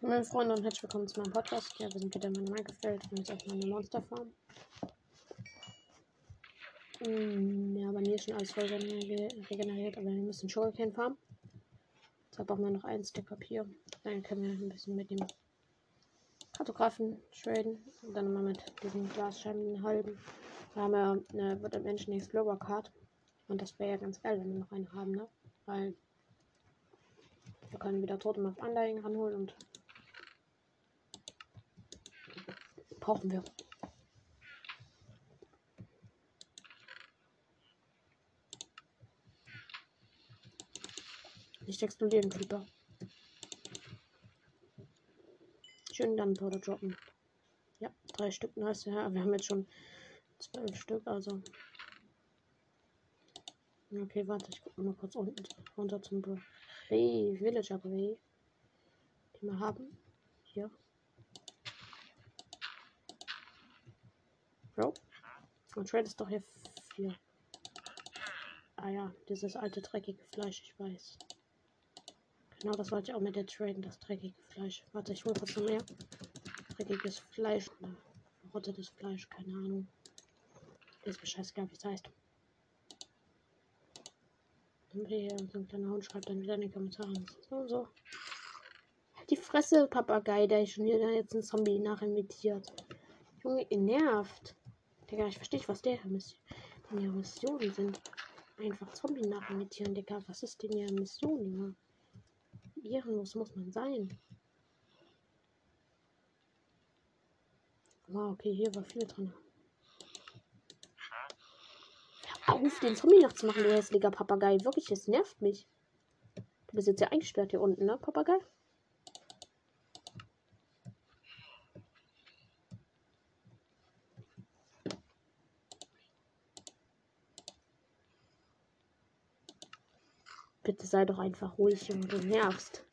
Meine Freunde und herzlich willkommen zu meinem Podcast. Ja, wir sind wieder in meiner Minecraft-Welt und jetzt auf meine Monsterfarm. Mm, ja, bei mir ist schon alles voll regeneriert, aber wir müssen Sugarcane farmen. Deshalb brauchen wir noch ein Stück Papier. Dann können wir ein bisschen mit dem Kartografen traden und dann mal mit diesen Glasscheiben halten. Da haben wir eine wird Menschen Explorer Card. Und das wäre ja ganz geil, wenn wir noch eine haben, ne? Weil wir können wieder Totem auf Anleihen ranholen und brauchen wir. Nicht explodieren, Creeper. Schön dann Powder droppen. Ja, drei Stück. Nice. Ja, wir haben jetzt schon zwölf Stück, also. Okay, warte, ich guck mal kurz unten runter zum Bray, Villager Bray, die wir haben. Hier. Bro. Und Trade ist doch hier vier. Ah ja, dieses alte dreckige Fleisch, ich weiß. Genau, das wollte ich auch mit der traden, das dreckige Fleisch. Warte, ich hole kurz noch mehr. Dreckiges Fleisch. Oder verrottetes Fleisch, keine Ahnung. Ist mir scheißegal, wie es heißt. Und hier so ein kleiner Hund schreibt dann wieder in die Kommentare. So und so. Die Fresse, Papagei, der ist schon wieder jetzt ein Zombie nachimitiert. Junge, ihr nervt. Digga, ich verstehe nicht, was der denn Missionen sind. Einfach Zombie nachimitieren, Digga. Was ist denn ihre Mission, Junge? Ehrenlos muss man sein. Wow, okay, hier war viel drin. Auf, den Zombie nachzumachen, du hässlicher Papagei. Wirklich, es nervt mich. Du bist jetzt ja eingesperrt hier unten, ne, Papagei? Bitte sei doch einfach ruhig, Junge, du nervst.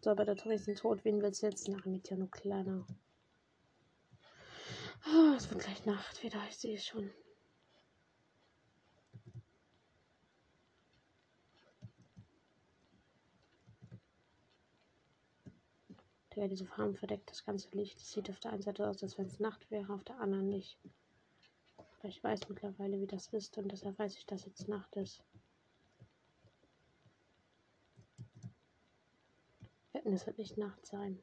So, aber der Tor ist tot. Wen willst du jetzt nach mit ja nur kleiner? Oh, es wird gleich Nacht wieder, ich sehe es schon. Ja, diese Farben verdeckt das ganze Licht. Es sieht auf der einen Seite aus, als wenn es Nacht wäre, auf der anderen nicht. Aber ich weiß mittlerweile, wie das ist und deshalb weiß ich, dass jetzt Nacht ist. Wetten, es wird nicht Nacht sein.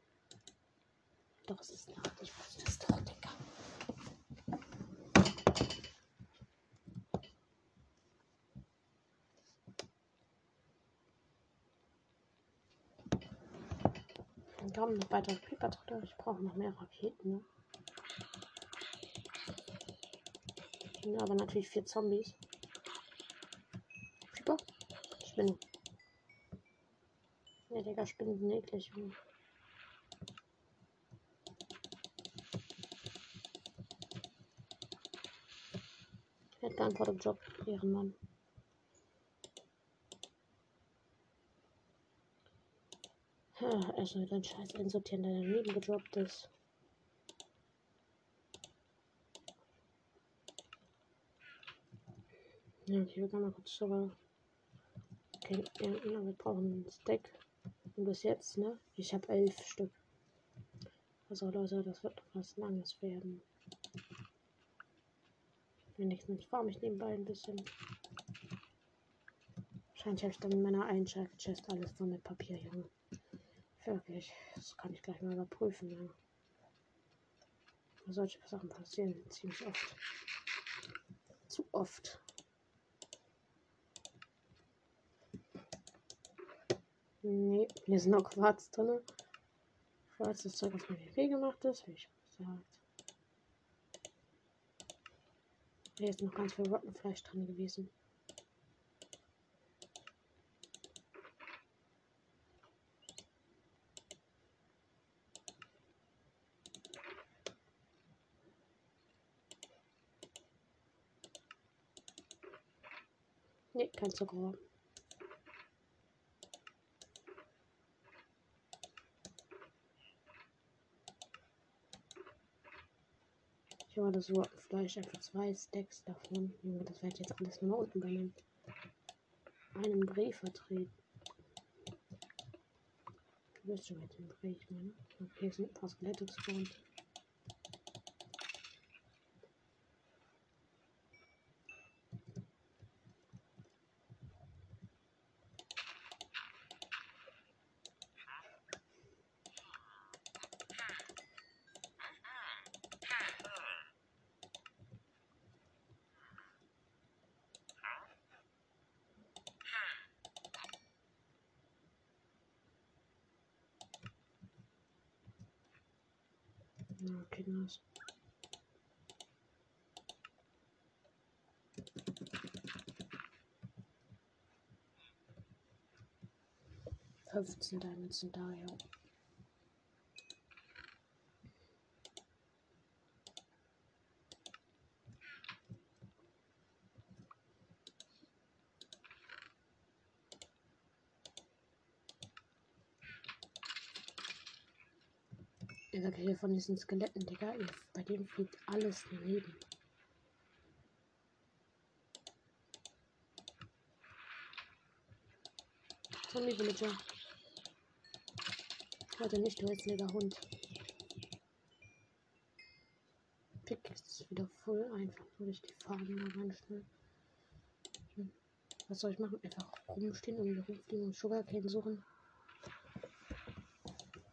Doch, es ist Nacht. Ich weiß das doch, Digga. Kommen noch weitere Creeper-Trotter. Ich brauche noch mehr Raketen. Ne? Ja, aber natürlich vier Zombies. Creeper? Spinnen. Ja, Digga, Spinnen sind eklig. Junge. Hätte geantwortet, Job, Ehrenmann. Erstmal dein Scheiß einsortieren, der daneben gedroppt ist. Ja, wir gehen mal kurz. Okay, ja, ja, wir brauchen ein Stack. Und bis jetzt, ne? Ich habe elf Stück. Also Leute, das wird was Langes werden. Nimmt, farm ich nebenbei ein bisschen. Wahrscheinlich habe ich dann in meiner Einschaltchest alles voll mit Papier, Junge. Wirklich. Das kann ich gleich mal überprüfen. Ja. Solche Sachen passieren ziemlich oft. Zu oft. Nee, hier sind noch Quarz drin. Quarz ist Zeug, was mit WP gemacht ist, wie ich gesagt. Hier ist noch ganz viel Rottenfleisch drin gewesen. Kein Zucker. Ich Aber das Fleisch einfach zwei Stacks davon. Junge, das werde ich jetzt alles nur unten bei einem, Brief vertreten. Du bist schon mit dem Brief, meine. Okay, es sind ein paar Skelette gespawnt. Na, okay, nice. Fünfzehn Diamonds sind da, ja. Ich sag hier von diesen Skeletten, Digga, bei dem fliegt alles daneben. Zombie Villager. Warte nicht, du hässlicher Hund. Pick ist wieder voll einfach, ich die Farben mal ganz schnell. Hm. Was soll ich machen? Einfach rumstehen und rumfliegen und Sugarcane suchen.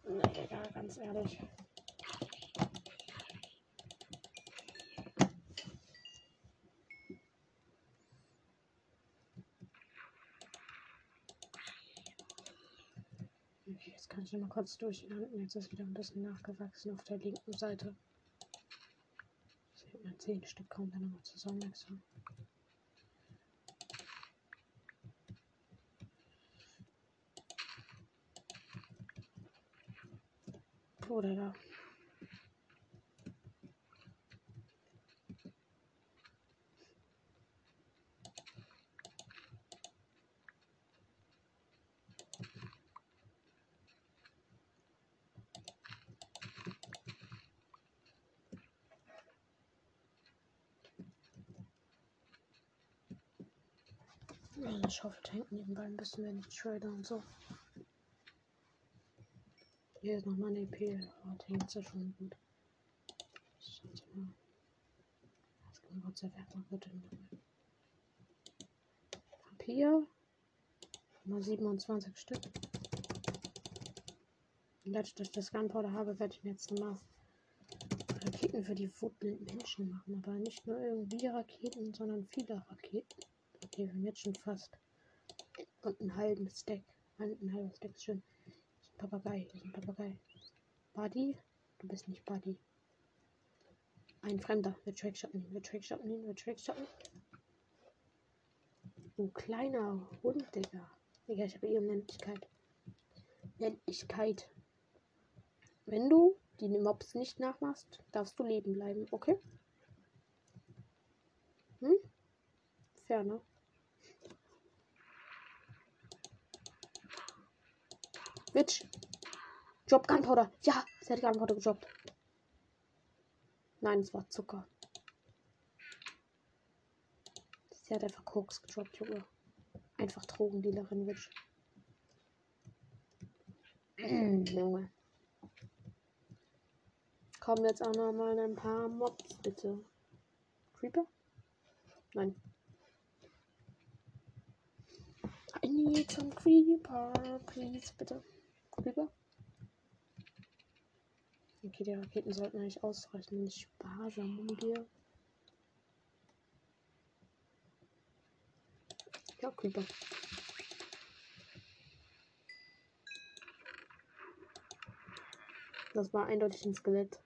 Nee, egal, ganz ehrlich. Okay, jetzt kann ich noch mal kurz durchlanden. Jetzt ist wieder ein bisschen nachgewachsen auf der linken Seite. Sieht man zehn Stück kommen dann nochmal zusammenwachsen. Oder da. Eine Schaufeltank nebenbei ein bisschen, wenn ich und so. Hier ist nochmal ein EP. Oh, Tanks ist schon gut. Das kann Gott sei Dank mal gut Papier. Mal 27 Stück. Dadurch, dass ich das Gunpowder habe, werde ich mir jetzt nochmal Raketen für die wutblinden Menschen machen. Aber nicht nur irgendwie Raketen, sondern viele Raketen. Okay, wir haben jetzt schon fast. Und einen halben Stack. Ein halber Stack ist schön. Das ist ein Papagei. Das ist ein Papagei. Buddy? Du bist nicht Buddy. Ein Fremder. Wir Trackshotten ihn. Wir Trackshotten ihn. Wir Trackshotten. Du kleiner Hund, Digga. Digga, ich habe eh Unendlichkeit. Unendlichkeit. Wenn du die Mobs nicht nachmachst, darfst du leben bleiben, okay? Hm? Fair, Witch. Drop Gunpowder. Ja, sie hat Gunpowder gedroppt. Nein, es war Zucker. Sie hat einfach Koks gedroppt, Junge. Einfach Drogendealerin, Witch. Junge. Kommen jetzt auch noch mal ein paar Mobs, bitte. Creeper? Nein. I need some Creeper, please, bitte. Creeper? Okay, die Raketen sollten eigentlich ausreichen, wenn ich sparsam umgehe. Ja, Creeper. Das war eindeutig ein Skelett.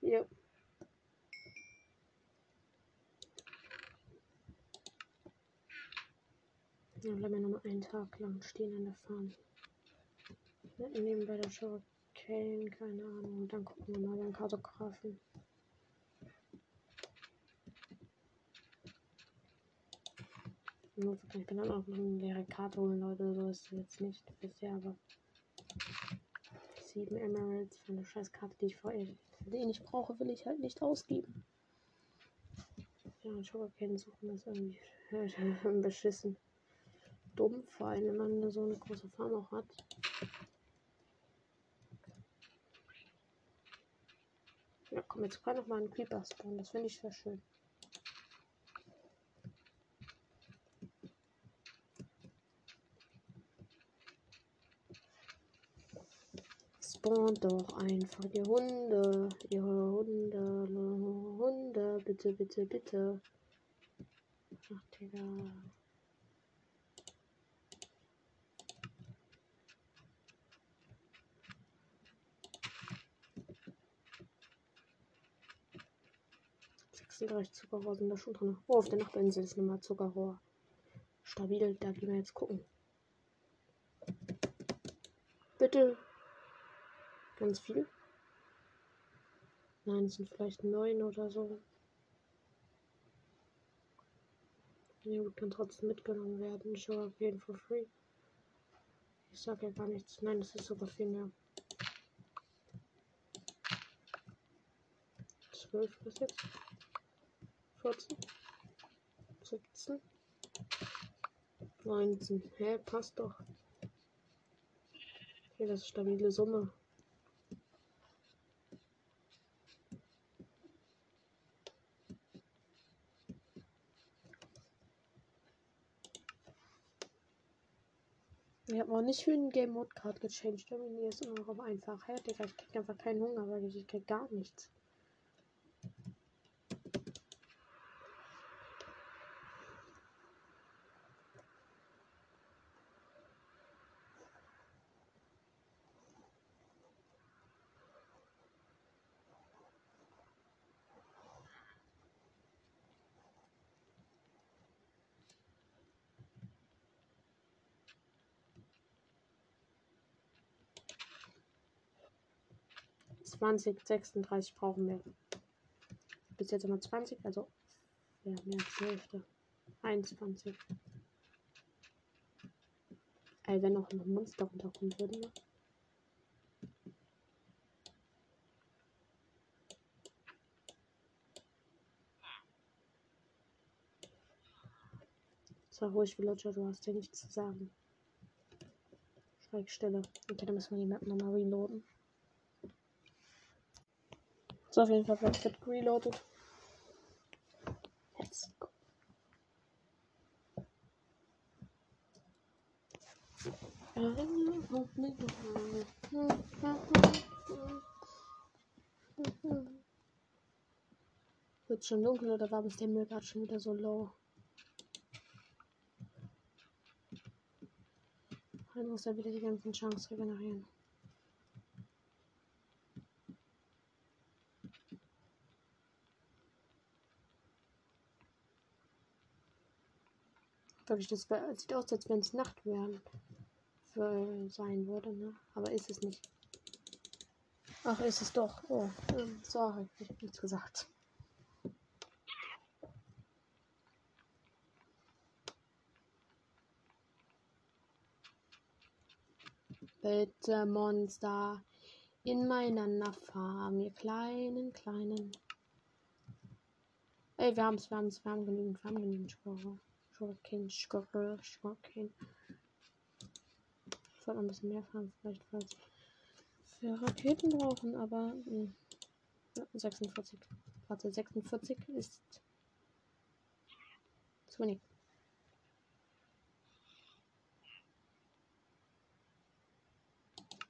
Ja. Ja, bleiben wir nochmal einen Tag lang stehen an der Farm. Nebenbei der Show Kane, keine Ahnung. Und dann gucken wir mal beim Kartografen. Ich bin dann auch noch eine leere Karte holen, Leute. So ist es jetzt nicht bisher, aber sieben Emeralds für eine scheiß Karte, die ich vorher den ich brauche, will ich halt nicht ausgeben. Ja, und Sugarcane suchen ist irgendwie beschissen. Dumm, vor allem wenn man so eine große Farm auch hat. Ja, komm, jetzt kann noch mal ein Creeper spawnen. Das finde ich sehr schön. Spawnt doch einfach die Hunde. Ihre Hunde. Hunde. Bitte, bitte, bitte. Ach, Digga. 36 Zuckerrohr sind da schon drin. Oh, auf der Nachbarinsel ist nochmal Zuckerrohr. Stabil, da gehen wir jetzt gucken. Bitte. Ganz viel. Nein, es sind vielleicht neun oder so. Ja, gut, kann trotzdem mitgenommen werden. Show auf jeden for free. Ich sag ja gar nichts. Nein, das ist sogar viel mehr. 12 bis jetzt. 14, 17, 19. Hä, passt doch. Okay, das ist stabile Summe. Ich habe noch nicht für den Game Mode Card gechanged. Irgendwie ist immer noch einfach. Hä, Digga, ich krieg einfach keinen Hunger, weil ich krieg gar nichts. 20, 36 brauchen wir. Bis jetzt immer 20, also ja, mehr als Hälfte. 21. Ey, wenn noch ein Monster runterkommen würde, ne? Sag ruhig, Villager, du hast ja nichts zu sagen. Schweigstelle. Okay, dann müssen wir die Map nochmal reloaden. So, auf jeden Fall wird reloaded. Let's go. Wird schon dunkel oder war bis der Müll gerade schon wieder so low? Dann muss er wieder die ganzen Chance regenerieren. Wirklich, das sieht aus, als wenn es Nacht wären. Für sein würde, ne? Aber ist es nicht. Ach, ist es doch. Oh, ähm, sorry, ich hab nichts gesagt. Bitte, Monster. In meiner Farm, ihr kleinen, kleinen. Ey, wir haben's, wir haben's, wir haben genügend, wir haben genügend Sugarcane, Sugar, Sugarcane. Ich sollte ein bisschen mehr fahren, vielleicht, falls wir Raketen brauchen, aber mh. 46. Warte, 46 ist zu wenig.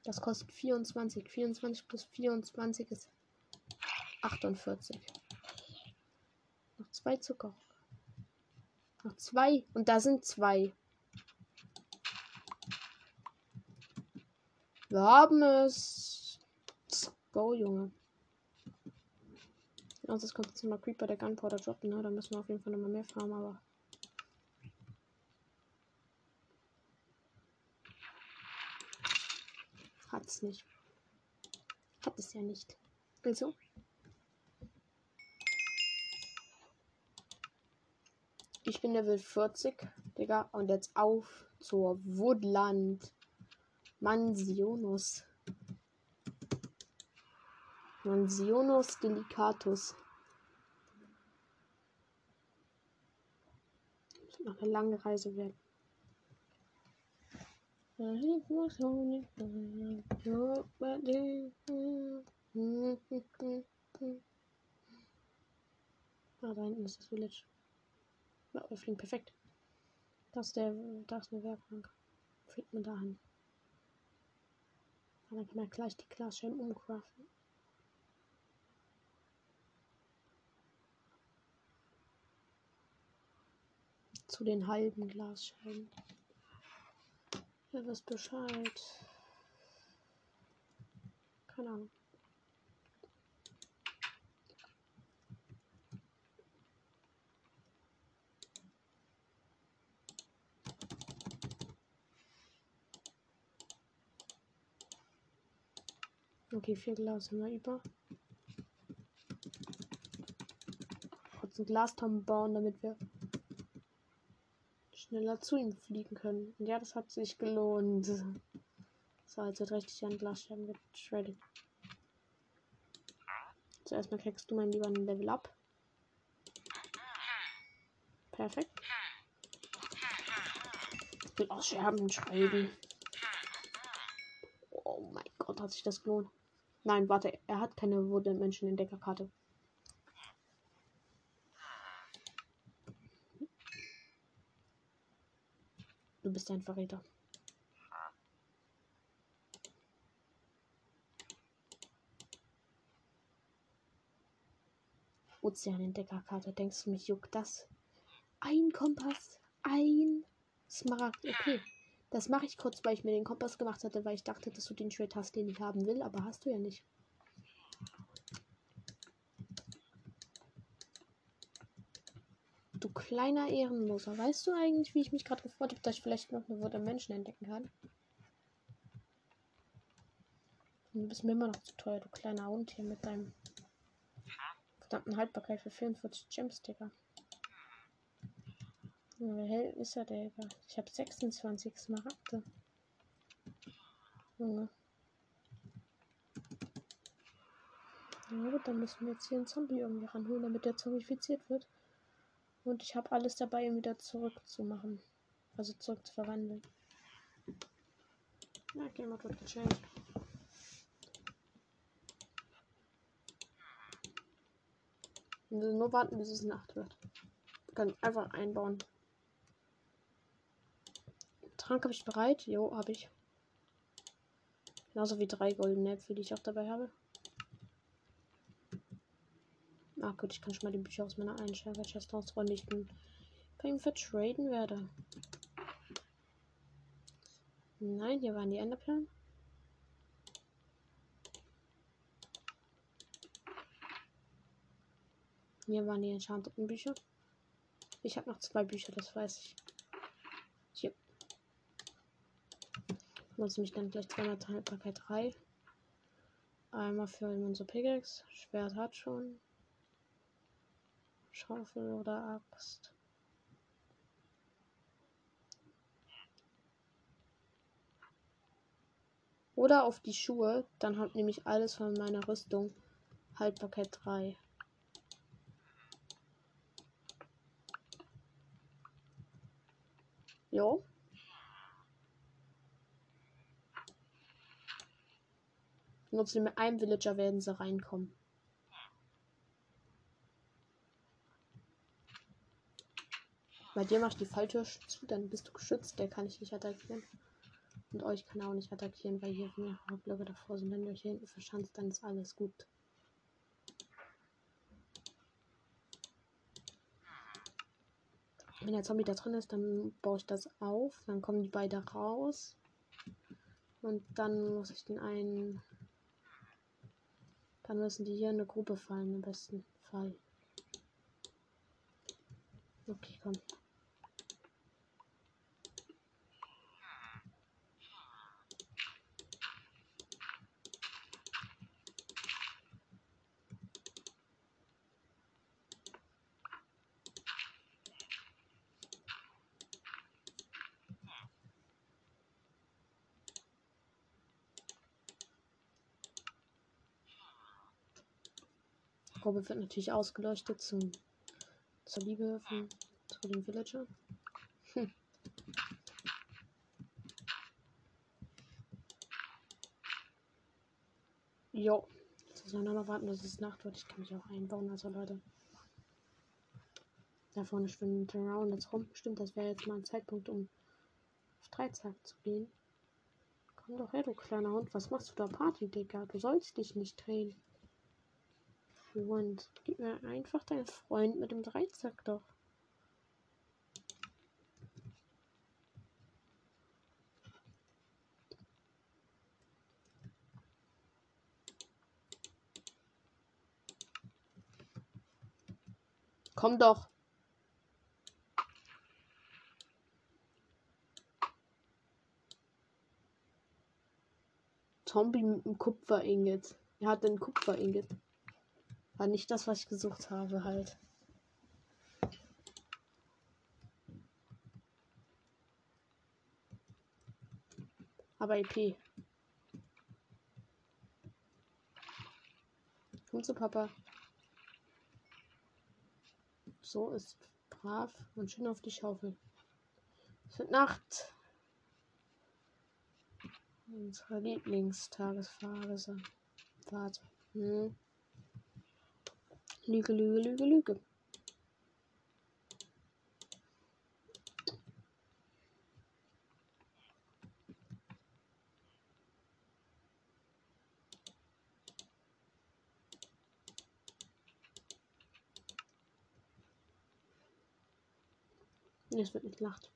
Das kostet 24. 24 plus 24 ist 48. Noch zwei Zucker. Noch zwei. Und da sind zwei. Wir haben es. Go, Junge. Also es kommt jetzt mal Creeper der Gunpowder droppen, ne? Da müssen wir auf jeden Fall nochmal mehr farmen, aber. Hat es nicht. Hat es ja nicht. Also. Ich bin Level 40, Digga. Und jetzt auf zur Woodland Mansionos. Mansionus delicatus. Das wird noch eine lange Reise werden. Ah, da hinten ist das Village. Ja, wir fliegen perfekt. Das ist, der, das ist eine Werkbank. Fliegt man dahin. Und dann kann man gleich die Glasscheiben umcraften. Zu den halben Glasscheiben. Ja, wisst Bescheid. Keine Ahnung. Okay, vier Glas haben wir über. Kurz ein Glastonnen bauen, damit wir schneller zu ihm fliegen können. Und ja, das hat sich gelohnt. So, jetzt wird richtig an Glasscherben geschreddet. Zuerst mal kriegst du mein lieber ein Level up. Perfekt. Ich will auch Scherben schreiben. Oh mein Gott, hat sich das gelohnt. Nein, warte, er hat keine Wurde Menschen in Deckerkarte. Du bist ein Verräter. Ozeanentdeckerkarte. Denkst du, mich juckt das? Ein Kompass. Ein Smaragd. Okay. Das mache ich kurz, weil ich mir den Kompass gemacht hatte, weil ich dachte, dass du den Schwert hast, den ich haben will, aber hast du ja nicht. Du kleiner Ehrenloser. Weißt du eigentlich, wie ich mich gerade gefreut habe, dass ich vielleicht noch eine Würde Menschen entdecken kann? Du bist mir immer noch zu teuer, du kleiner Hund hier mit deinem verdammten Haltbarkeit für 44 Gemsticker. Wie hell ist er, Digga? Ich habe 26 Smaragde. Junge. Ja gut, dann müssen wir jetzt hier einen Zombie irgendwie ranholen, damit der zombifiziert wird. Und ich habe alles dabei, ihn wieder zurückzumachen. Also zurück zu verwandeln. Ja, Game Mode wird gechanged. Wir müssen nur warten, bis es Nacht wird. Wir können einfach einbauen. Trank habe ich bereit. Jo, habe ich. Genauso wie drei goldene Äpfel, die ich auch dabei habe. Ah gut, ich kann schon mal die Bücher aus meiner Einsteiger-Chest rausräumen, die ich dann bei ihm vertraden werde. Nein, hier waren die Enderperlen. Hier waren die enchanteten Bücher. Ich habe noch zwei Bücher, das weiß ich. Hier. Muss mich dann gleich zweimal Haltbarkeit 3. Einmal für unsere Pickaxe. Schwert hat schon. Schaufel oder Axt. Oder auf die Schuhe, dann hat nämlich alles von meiner Rüstung Haltbarkeit 3. Jo. Nur zu einem Villager werden sie reinkommen. Bei dir mach ich die Falltür zu, dann bist du geschützt. Der kann ich nicht attackieren. Und euch kann er auch nicht attackieren, weil hier mehrere Blöcke davor sind. Wenn ihr euch hier hinten verschanzt, dann ist alles gut. Wenn der Zombie da drin ist, dann baue ich das auf. Dann kommen die beide raus. Und dann muss ich den einen. Dann müssen die hier in eine Gruppe fallen, im besten Fall. Okay, komm. Gruppe wird natürlich ausgeleuchtet zum, zur Liebe von, zu den Villager. Hm. Jo. Jetzt müssen wir noch warten, dass es Nacht wird. Ich kann mich auch einbauen, also Leute. Da vorne schwimmt Around jetzt rum. Stimmt, das wäre jetzt mal ein Zeitpunkt, um auf Dreizack zu gehen. Komm doch her, du kleiner Hund. Was machst du da Party, Digga? Du sollst dich nicht drehen. Und gib mir einfach deinen Freund mit dem Dreizack doch. Komm doch. Zombie mit einem Kupfer-Ingot. Er hat einen Kupfer-Ingot. War nicht das, was ich gesucht habe, halt. Aber EP. Komm zu Papa. So ist brav und schön auf die Schaufel. Es wird Nacht. Unsere Lieblingstagesphase. Warte. Hm. Lüge, Lüge, Lüge, Lüge. es wird nicht Nacht.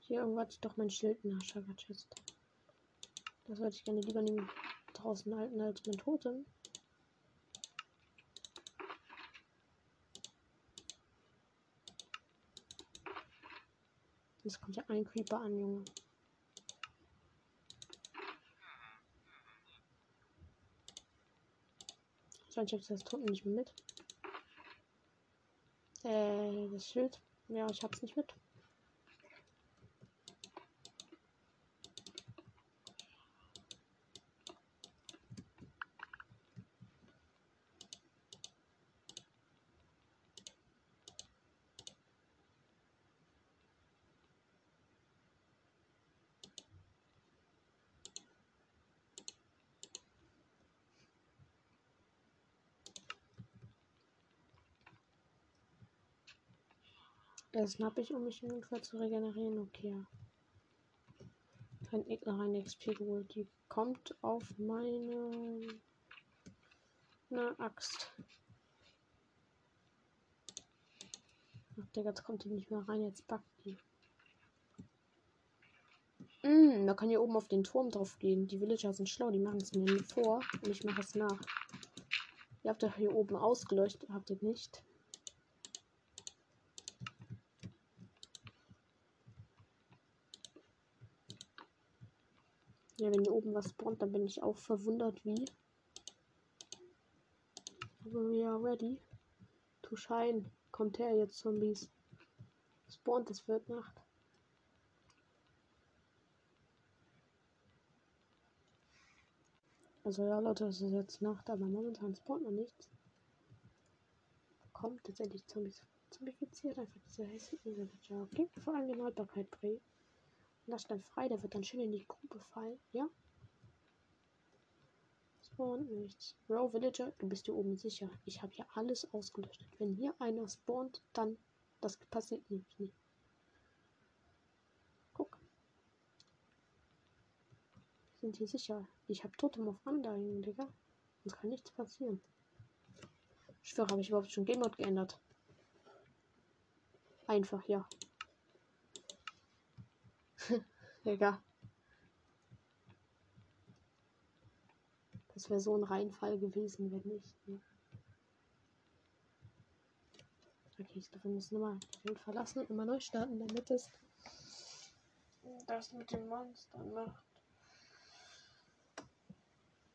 Hier irgendwo ich doch mein Schild in der. Das würde ich gerne lieber nehmen, draußen halten als mein Totem. Jetzt kommt ja ein Creeper an, Junge. Ich habe das Totem nicht mehr mit. Äh, das Schild. Ja, ich hab's nicht mit. Das schnapp ich, um mich ungefähr zu regenerieren. Okay. Ein Gegner eine XP geholt. Die kommt auf meine eine Axt. Ach, Digga, jetzt kommt die nicht mehr rein. Jetzt packt die. Mm, da kann hier oben auf den Turm drauf gehen. Die Villager sind schlau, die machen es mir vor und ich mache es nach. Ihr habt ja hier oben ausgeleuchtet, habt ihr nicht? Ja, wenn hier oben was spawnt, dann bin ich auch verwundert, wie. Aber we are ready to shine. Kommt her jetzt, Zombies. Spawnt, es wird Nacht. Also ja, Leute, es ist jetzt Nacht, aber momentan spawnt noch nichts. Kommt tatsächlich Zombies. Zombifiziert einfach diese hässlichen Villager. Okay, vor allem die Haltbarkeit bringen. Lass dann frei, der wird dann schön in die Grube fallen. Ja? Spawnt nichts. Row Villager, du bist hier oben sicher. Ich habe hier alles ausgelöscht. Wenn hier einer spawnt, dann. Das passiert nämlich nicht. Guck. Wir sind hier sicher. Ich habe Totem auf Anleihen, Digga. Uns kann nichts passieren. Ich schwöre, habe ich überhaupt schon Game Mode geändert? Einfach, ja. Digga. Das wäre so ein Reinfall gewesen, wenn nicht. Ne? Okay, ich glaube, wir müssen nochmal Welt verlassen und mal neu starten, damit es das mit den Monstern macht.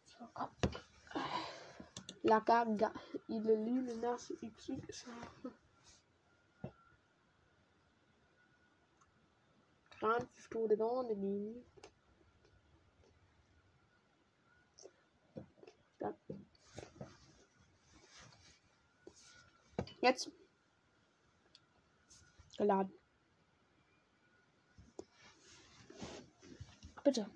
So, komm. La Gaga, il XX. Strand stod Strandstoelen wahrnehmen. Jetzt. Geladen. Bitte.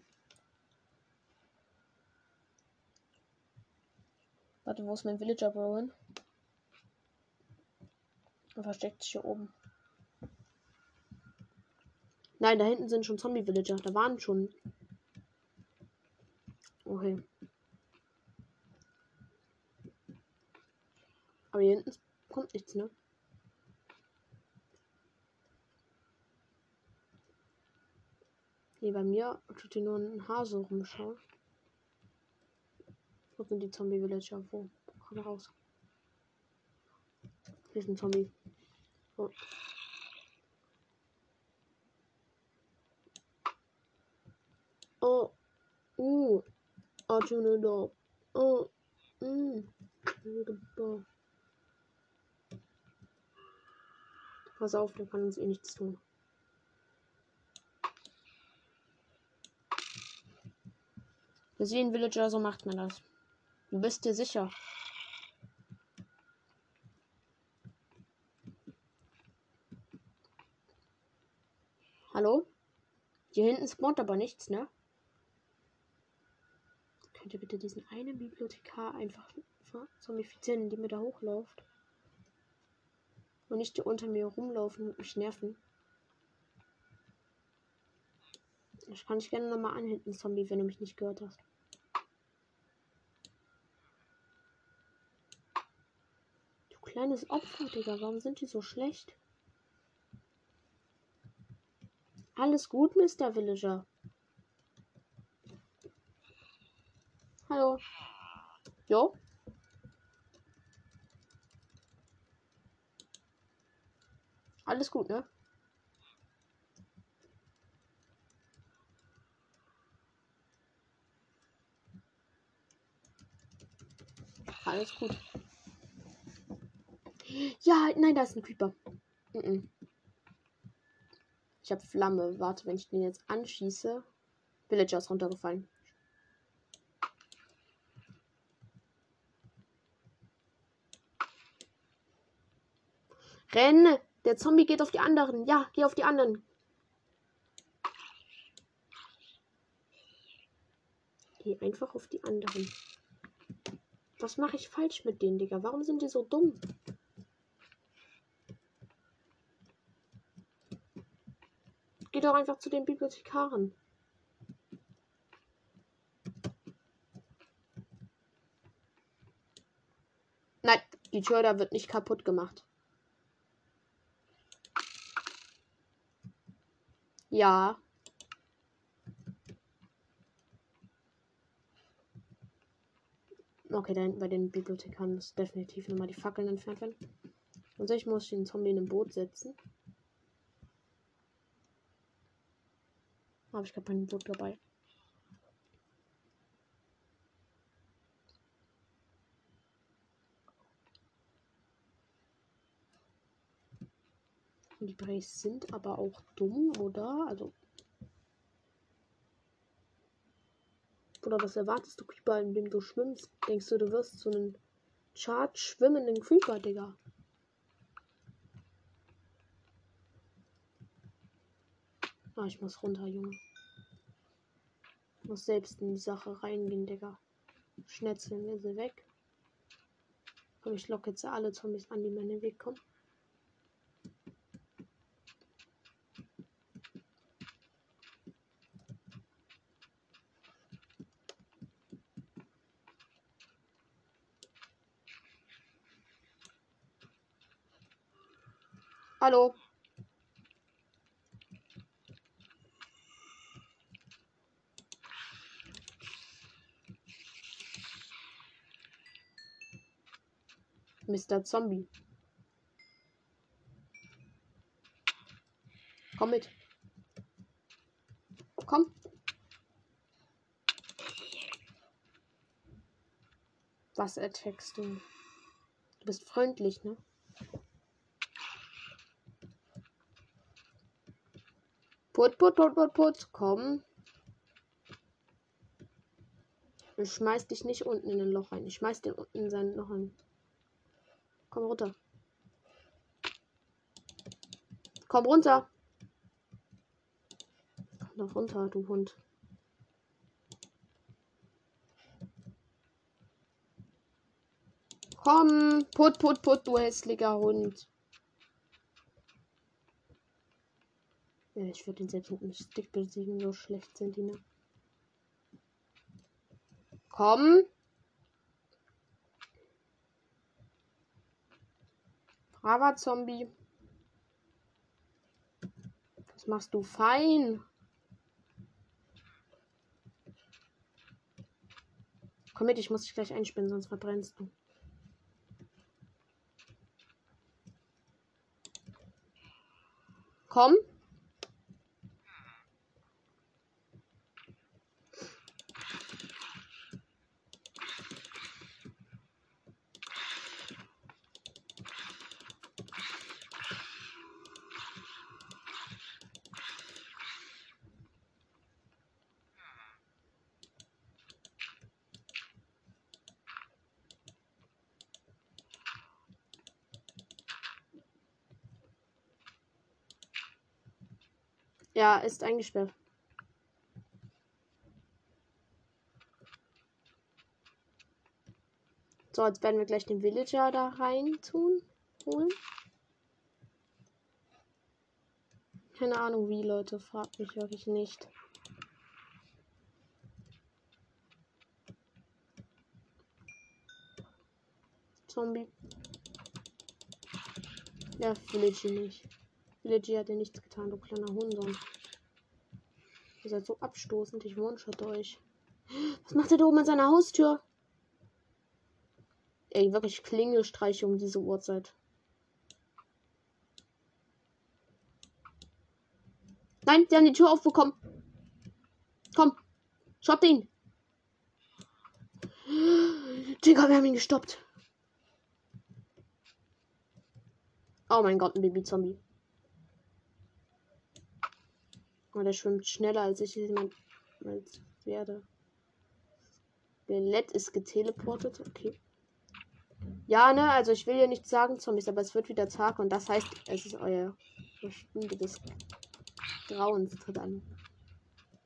Warte, wo ist mein Villager, Bro? hin? Er versteckt sich hier oben. Nein, da hinten sind schon Zombie-Villager. Da waren schon. Okay. Aber hier hinten kommt nichts, ne? Nee, bei mir tut hier nur ein Hase rumschauen. Wo sind die Zombie-Villager? Wo? Komm raus. Hier ist ein Zombie. Oh. Oh. Uh. Arjuna Oh. Mm. Pass auf, der kann uns eh nichts tun. Wir sehen Villager, so macht man das. Du bist dir sicher. Hallo? Hier hinten spawnt aber nichts, ne? Könnt ihr bitte diesen einen Bibliothekar einfach zombifizieren, indem ihr da hochläuft? Und nicht die unter mir rumlaufen und mich nerven. Ich kann dich gerne nochmal anhängen, Zombie, wenn du mich nicht gehört hast. Du kleines Opfer, Digga. Warum sind die so schlecht? Alles gut, Mr. Villager. Hallo. Jo? Alles gut, ne? Alles gut. Ja, nein, da ist ein Creeper. Mm -mm. Ich habe Flamme. Warte, wenn ich den jetzt anschieße. Villager ist runtergefallen. Renne! Der Zombie geht auf die anderen. Ja, geh auf die anderen. Geh einfach auf die anderen. Was mache ich falsch mit denen, Digga? Warum sind die so dumm? Geh doch einfach zu den Bibliothekaren. Nein, die Tür da wird nicht kaputt gemacht. Ja. Okay, da hinten bei den Bibliothekaren muss definitiv nochmal die Fackeln entfernt werden. Und ich muss den Zombie in ein Boot setzen. Aber ich habe kein Boot dabei. Die Brays sind aber auch dumm, oder? Also. Oder was erwartest du, Creeper, indem du schwimmst? Denkst du, du wirst so einen Chart schwimmenden Creeper, Digga? Ah, ich muss runter, Junge. Ich muss selbst in die Sache reingehen, Digga. Schnetzeln wir sie weg. Aber ich locke jetzt alle Zombies an, die mir in den Weg kommen. Hallo. Mr. Zombie. Komm mit. Komm. Was ertext du? Du bist freundlich, ne? Put, put, put, put, put. Komm. Ich schmeiß dich nicht unten in ein Loch rein. Ich schmeiß den unten in sein Loch rein. Komm runter. Komm runter. Komm doch runter, du Hund. Komm, put, put, put, du hässlicher Hund. Ich würde ihn selbst mit einem Stick besiegen, so schlecht sind die, ne? Komm. Braver Zombie. Was machst du fein? Komm mit, ich muss dich gleich einspinnen, sonst verbrennst du. Komm. Ja, ist eingesperrt. So, jetzt werden wir gleich den Villager da rein tun. Holen. Keine Ahnung wie, Leute. Fragt mich wirklich nicht. Zombie. Ja, Villager nicht. Villager hat dir nichts getan, du kleiner Hund. Ihr seid so abstoßend, ich one-shot euch. Was macht er da oben an seiner Haustür? Ey, wirklich Klingelstreiche um diese Uhrzeit. Nein, sie haben die Tür aufbekommen. Komm, stopp ihn. Digga, wir haben ihn gestoppt. Oh mein Gott, ein Baby-Zombie. Oh, der schwimmt schneller als ich jemand als werde. Billett ist geteleportet. Okay. Ja, ne, also ich will ja nicht sagen, Zombies, aber es wird wieder Tag und das heißt, es ist euer Stunde des Grauens tritt an.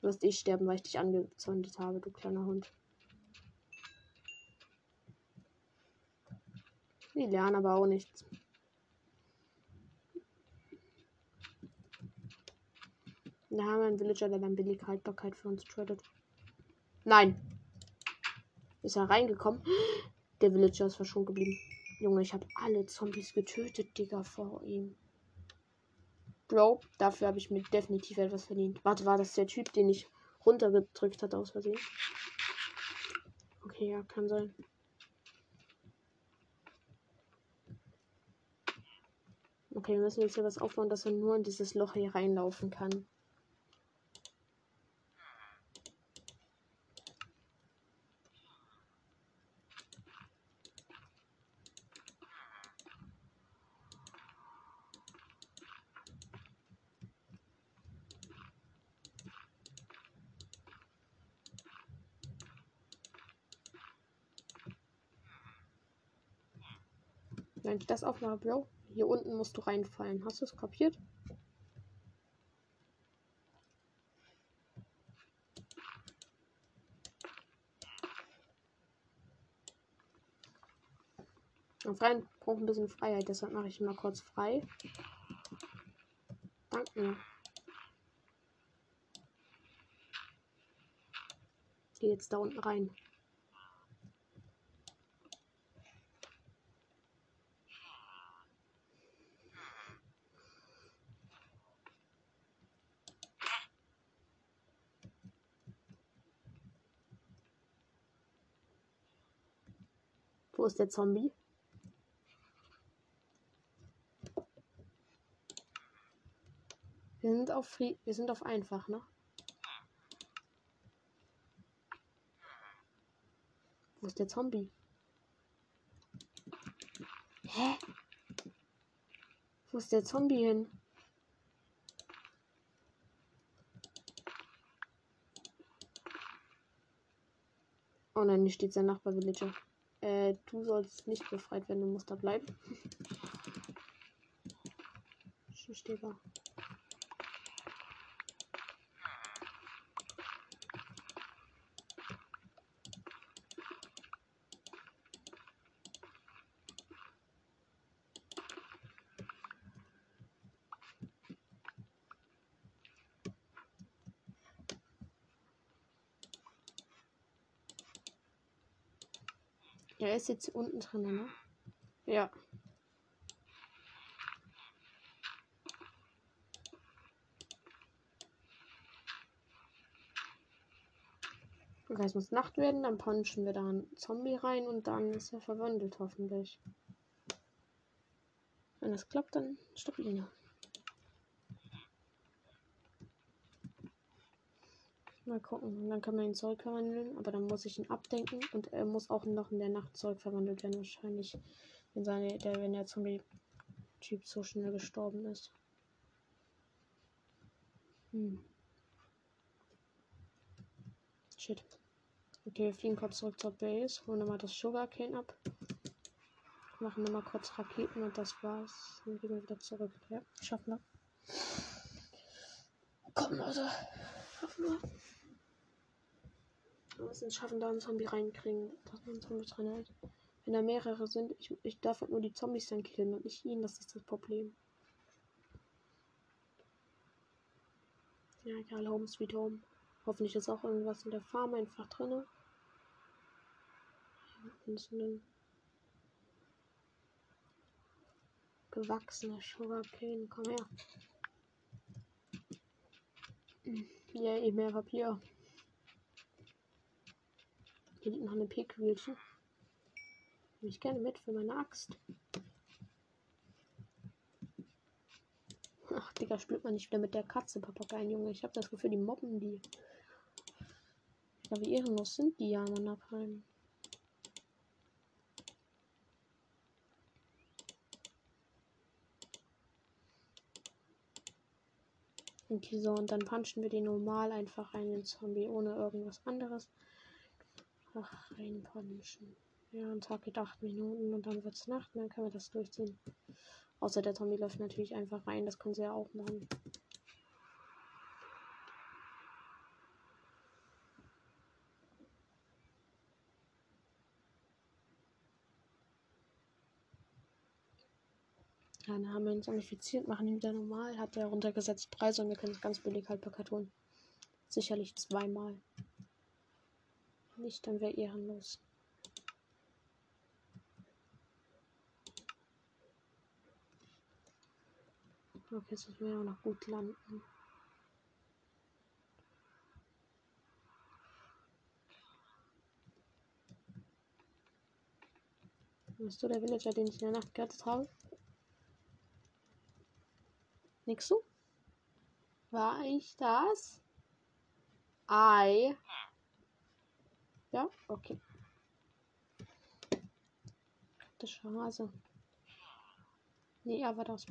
Du wirst eh sterben, weil ich dich angezündet habe, du kleiner Hund. Die lernen aber auch nichts. Da haben wir einen Villager, der dann billige Haltbarkeit für uns tradet. Nein. Ist er reingekommen? Der Villager ist verschont geblieben. Junge, ich habe alle Zombies getötet, Digga, vor ihm. Bro, dafür habe ich mir definitiv etwas verdient. Warte, war das der Typ, den ich runtergedrückt hat aus Versehen? Okay, ja, kann sein. Okay, wir müssen jetzt hier was aufbauen, dass er nur in dieses Loch hier reinlaufen kann. Wenn ich das aufmache, Bro, hier unten musst du reinfallen. Hast du es kapiert? Auf rein braucht ein bisschen Freiheit, deshalb mache ich ihn mal kurz frei. Danke. Geh jetzt da unten rein. Ist der Zombie? Wir sind auf Fri wir sind auf einfach, ne? Wo ist der Zombie? Hä? Wo ist der Zombie hin? Oh nein, hier steht sein Nachbar-Villager. Äh, du sollst nicht befreit werden, du musst da bleiben. wichtiger. Ist jetzt unten drin, ne? Ja. Okay, es muss Nacht werden, dann punchen wir da einen Zombie rein und dann ist er verwandelt, hoffentlich. Wenn das klappt, dann stabil. Mal gucken. Dann kann man ihn zurückverwandeln, aber dann muss ich ihn abdenken und er muss auch noch in der Nacht zurückverwandelt werden, wahrscheinlich. Wenn, seine, der, wenn der Zombie-Typ so schnell gestorben ist. Hm. Shit. Okay, wir fliegen kurz zurück zur Base, holen nochmal das Sugarcane ab. Machen nochmal kurz Raketen und das war's. Dann gehen wir wieder zurück. Ja, schaffen wir. Komm, Leute. Schaffen wir. Wir müssen es schaffen, da einen Zombie reinkriegen, dass man einen Zombie drin hält. Wenn da mehrere sind, ich, ich darf halt nur die Zombies dann killen und nicht ihn, das ist das Problem. Ja, egal, Home Sweet Home. Hoffentlich ist auch irgendwas in der Farm einfach drin. Einzelnen gewachsene Sugarcane, komm her. Ja, eben mehr Papier. Hier liegt noch eine Pickwühlchen. Nehme ich gerne mit für meine Axt. Ach, Digga, spielt man nicht wieder mit der Katze, Papageien, Junge. Ich habe das Gefühl, die mobben die. Ja, wie ehrenlos sind die ja, Manapalmen. Okay, so, und dann punchen wir den normal einfach rein, den Zombie, ohne irgendwas anderes. Ach, reinpunchen. Ja, ein Tag geht 8 Minuten und dann wird's Nacht und dann können wir das durchziehen. Außer der Zombie läuft natürlich einfach rein, das können sie ja auch machen. Dann haben wir ihn zombifiziert, machen ihn wieder normal, hat er runtergesetzt Preise und wir können es ganz billig halt per tun. Sicherlich zweimal. Nicht, dann wäre ehrenlos. Okay, jetzt müssen wir auch noch gut landen. Bist du der Villager, den ich in der Nacht gerettet habe? Nix so? War ich das? Ei. Ja, okay. Das Hase. Nee, er war das.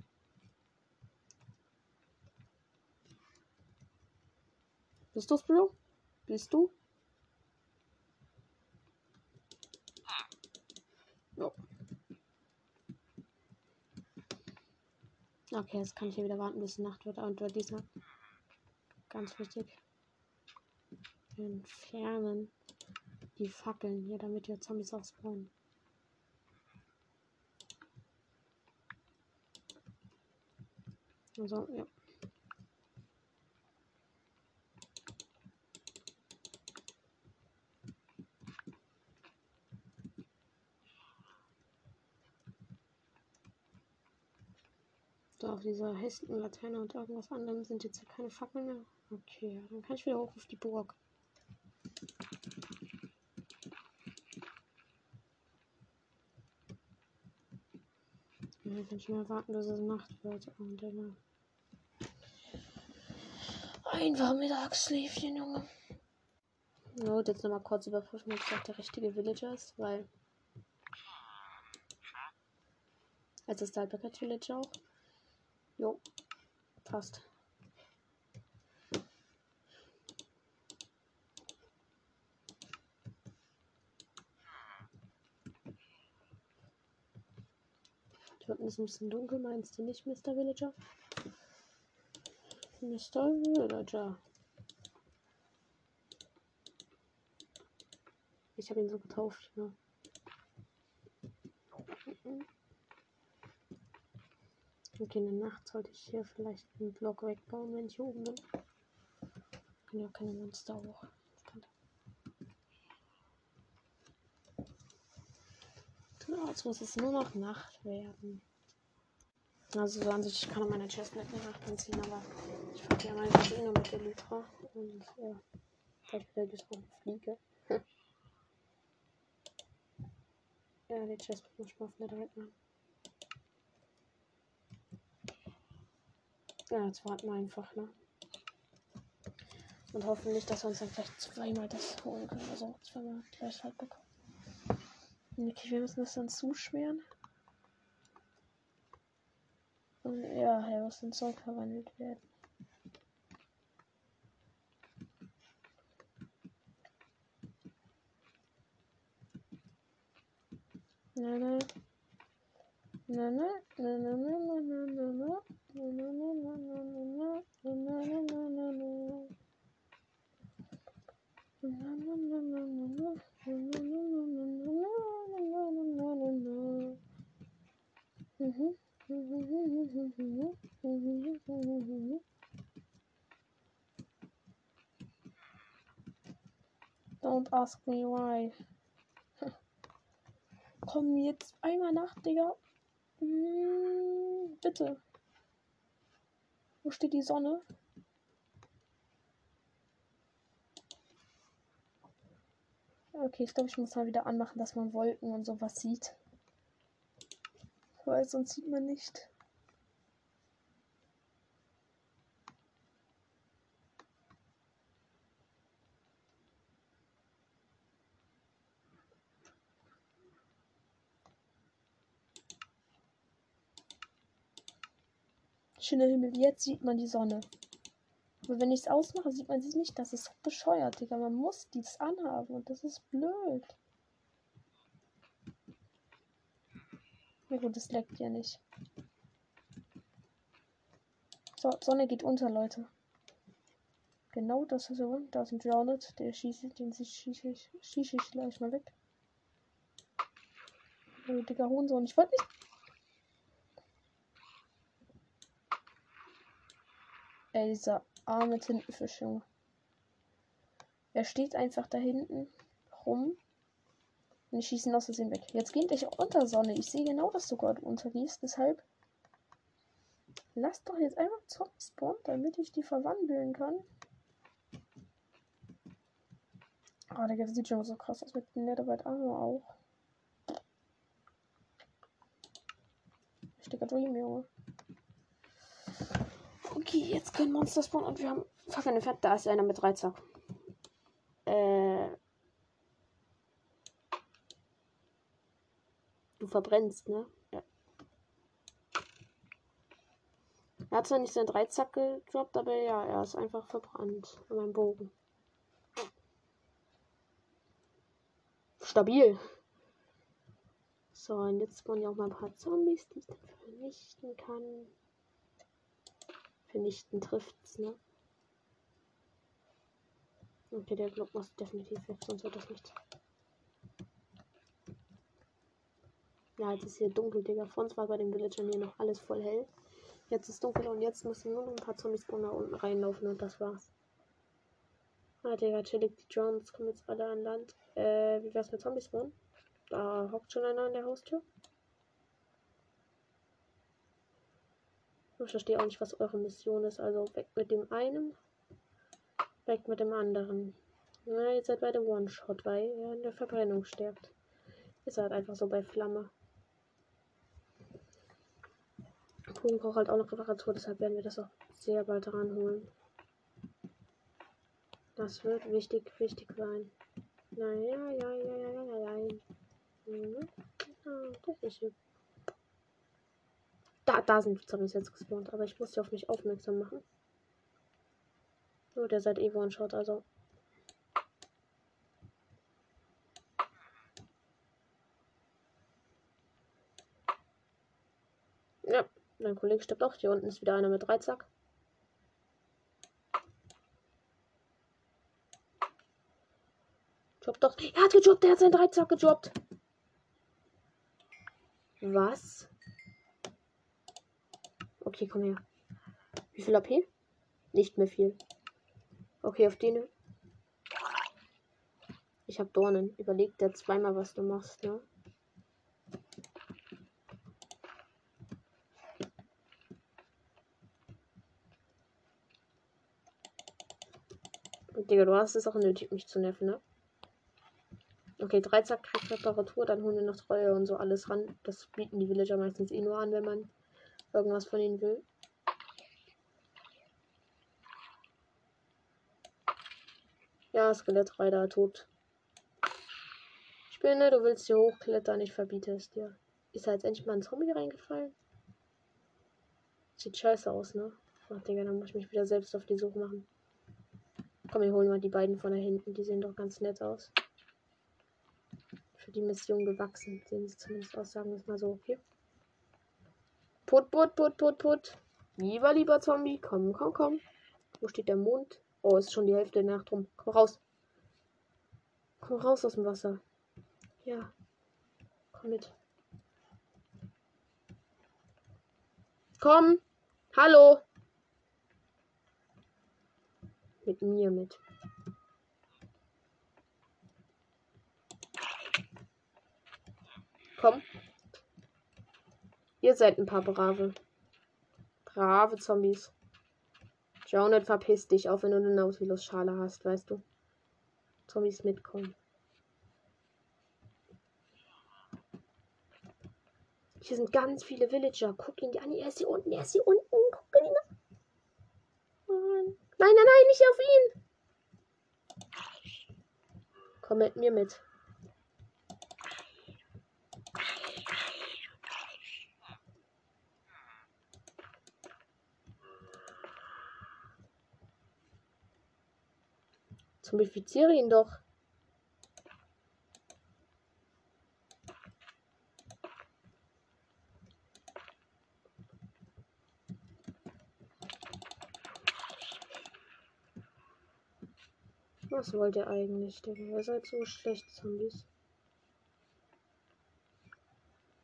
Bist du's, Bro? Bist du? Jo. Okay, jetzt kann ich hier wieder warten, bis Nacht wird. Und diesmal ganz wichtig. Entfernen die Fackeln hier, damit die Zombies ausbauen. Also, ja. So, auf dieser hässlichen Laterne und irgendwas anderem sind jetzt keine Fackeln mehr. Okay, dann kann ich wieder hoch auf die Burg. Kann ich mal warten, bis es Nacht wird. Und dann einfach Mittagsschläfchen, Junge. No, jetzt nochmal kurz überprüfen, ob es auch der richtige Villager ist, weil. Als ist der Alpaka Village auch. Jo, passt. Hier unten ist ein bisschen dunkel, meinst du nicht, Mr. Villager? Mr. Villager. Ich habe ihn so getauft, ja. Okay, in der Nacht sollte ich hier vielleicht einen Block wegbauen, wenn ich hier oben bin. Kann ja keine Monster hoch. Ja, jetzt muss es nur noch Nacht werden. Also so an sich, ich kann meine Chest mit der Nacht anziehen, aber ich fahre ja meine Maschine mit der Lytra und ja, vielleicht wieder bis auf Fliege. ja, die Chest muss ich mal auf der direkt machen. Ja, jetzt warten wir einfach, ne? Und hoffen nicht, dass wir uns dann vielleicht zweimal das holen können. Also zweimal gleich halt bekommen. Okay, wir müssen das dann zuschweren. Und ja, er muss in Zoll verwandelt werden. Na, na. Na, na, na, na, na, na, na, na, na. Na, na, na, na, na, na, na, na, na, na, na, Don't ask me why. Komm jetzt einmal nach, Digga. Hm, bitte. Wo steht die Sonne? Okay, ich glaube, ich muss mal wieder anmachen, dass man Wolken und sowas sieht. Weil sonst sieht man nicht. Schöner Himmel, jetzt sieht man die Sonne. Aber wenn ich es ausmache, sieht man sie nicht. Das ist bescheuert, Digga. Man muss dies anhaben und das ist blöd. Na gut, das leckt ja nicht. So, Sonne geht unter, Leute. Genau das ist so. Da ist ein Drowned. Der schieße, den schieße ich, schieße ich gleich mal weg. Oh, dicker Hohensohn. Ich wollte nicht. Ey, dieser arme Tintenfisch, Junge. Er steht einfach da hinten rum. Und ich aus Versehen weg. Jetzt geht ich unter Sonne. Ich sehe genau, dass du gerade untergehst. Deshalb. Lass doch jetzt einfach Zombies spawnen, damit ich die verwandeln kann. Ah, oh, der sieht schon so krass aus mit dem Netherite Armor auch. Richtiger Dream, Junge. Okay, jetzt können Monster spawnen und wir haben Fackeln entfernt. Da ist einer mit Dreizack. Äh. Du verbrennst, ne? Ja. Er hat zwar nicht seinen Dreizack gedroppt, aber ja, er ist einfach verbrannt an meinem Bogen. Stabil. So, und jetzt spawnen ja auch mal ein paar Zombies, die ich dann vernichten kann. Vernichten trifft's, ne? Okay, der Block muss definitiv weg, sonst wird das nichts. Ja, jetzt ist hier dunkel, Digga. Vor uns war bei den Villagern hier noch alles voll hell. Jetzt ist dunkel und jetzt müssen nur noch ein paar Zombies da unten reinlaufen und das war's. Ah, Digga, chillig. Die Drones kommen jetzt alle an Land. Äh, wie wär's mit Zombies spawnen? Da hockt schon einer an der Haustür. Ich verstehe auch nicht, was eure Mission ist. Also weg mit dem einen, weg mit dem anderen. Na, ihr seid beide One-Shot, weil ihr in der Verbrennung stirbt. Ist halt einfach so bei Flamme. Kuchen braucht halt auch noch Reparatur, deshalb werden wir das auch sehr bald ranholen. Das wird wichtig, wichtig sein. Naja, ja, ja, ja, ja, ja, ja. Das ist schön. Da, da sind Zombies jetzt gespawnt, aber ich muss sie auf mich aufmerksam machen. Oh, der seit eh One-Shot, also. Mein Kollege stirbt auch. Hier unten ist wieder einer mit Dreizack. Job doch. Er hat gedroppt. Er hat seinen Dreizack gejobbt. Was? Okay, komm her. Wie viel AP? Nicht mehr viel. Okay, auf den. Ich habe Dornen. Überleg dir zweimal, was du machst, ne? Digga, du hast es auch nötig, mich zu nerven, ne? Okay, Dreizack kriegt Reparatur, dann holen wir noch Treue und so alles ran. Das bieten die Villager meistens eh nur an, wenn man irgendwas von ihnen will. Ja, Skelettreiter tot. Spinne, du willst hier hochklettern, ich verbiete es dir. Ist da jetzt endlich mal ein Zombie reingefallen? Sieht scheiße aus, ne? Ach, Digga, dann muss ich mich wieder selbst auf die Suche machen. Komm, wir holen mal die beiden von da hinten. Die sehen doch ganz nett aus. Für die Mission gewachsen. Sehen sie zumindest aus, sagen wir es mal so, okay? Put, put, put, put, put. Lieber, lieber Zombie. Komm, komm, komm. Wo steht der Mond? Oh, ist schon die Hälfte der Nacht rum. Komm raus. Komm raus aus dem Wasser. Ja. Komm mit. Komm. Hallo. Mit mir mit. Komm. Ihr seid ein paar brave. Brave Zombies. Jonet, verpiss dich, auch wenn du eine Nautilus-Schale hast, weißt du. Zombies mitkommen. Hier sind ganz viele Villager. Guck ihn die an. Er ist hier unten. Er ist hier unten. Guck ihn an. Nein, nein, nein, nicht auf ihn. Komm mit mir mit. Zombifiziere ihn doch. Was wollt ihr eigentlich, Digga? Ihr seid so schlecht, Zombies.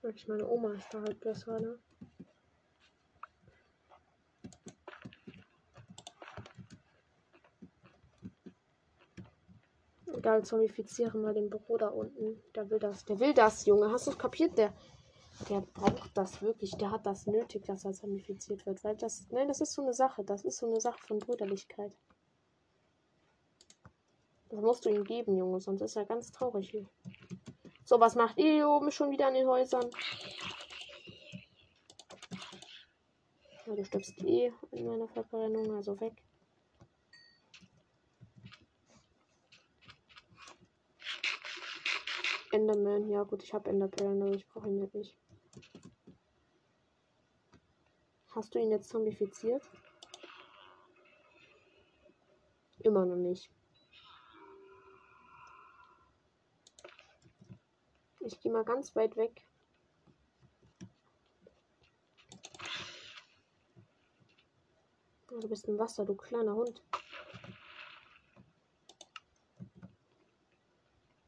Wirklich, meine Oma ist da halt besser, ne? Egal, zombifiziere mal den Büro da unten. Der will das. Der will das, Junge. Hast du es kapiert? Der, der braucht das wirklich. Der hat das nötig, dass er zombifiziert wird. Weil das, nein, das ist so eine Sache. Das ist so eine Sache von Brüderlichkeit. Das musst du ihm geben, Junge. Sonst ist er ganz traurig hier. So, was macht ihr hier oben schon wieder an den Häusern? Ja, du stirbst eh in meiner Verbrennung, also weg. Enderman. Ja gut, ich habe Enderperlen, aber ich brauche ihn jetzt nicht. Hast du ihn jetzt zombifiziert? Immer noch nicht. Ich gehe mal ganz weit weg. Du bist im Wasser, du kleiner Hund.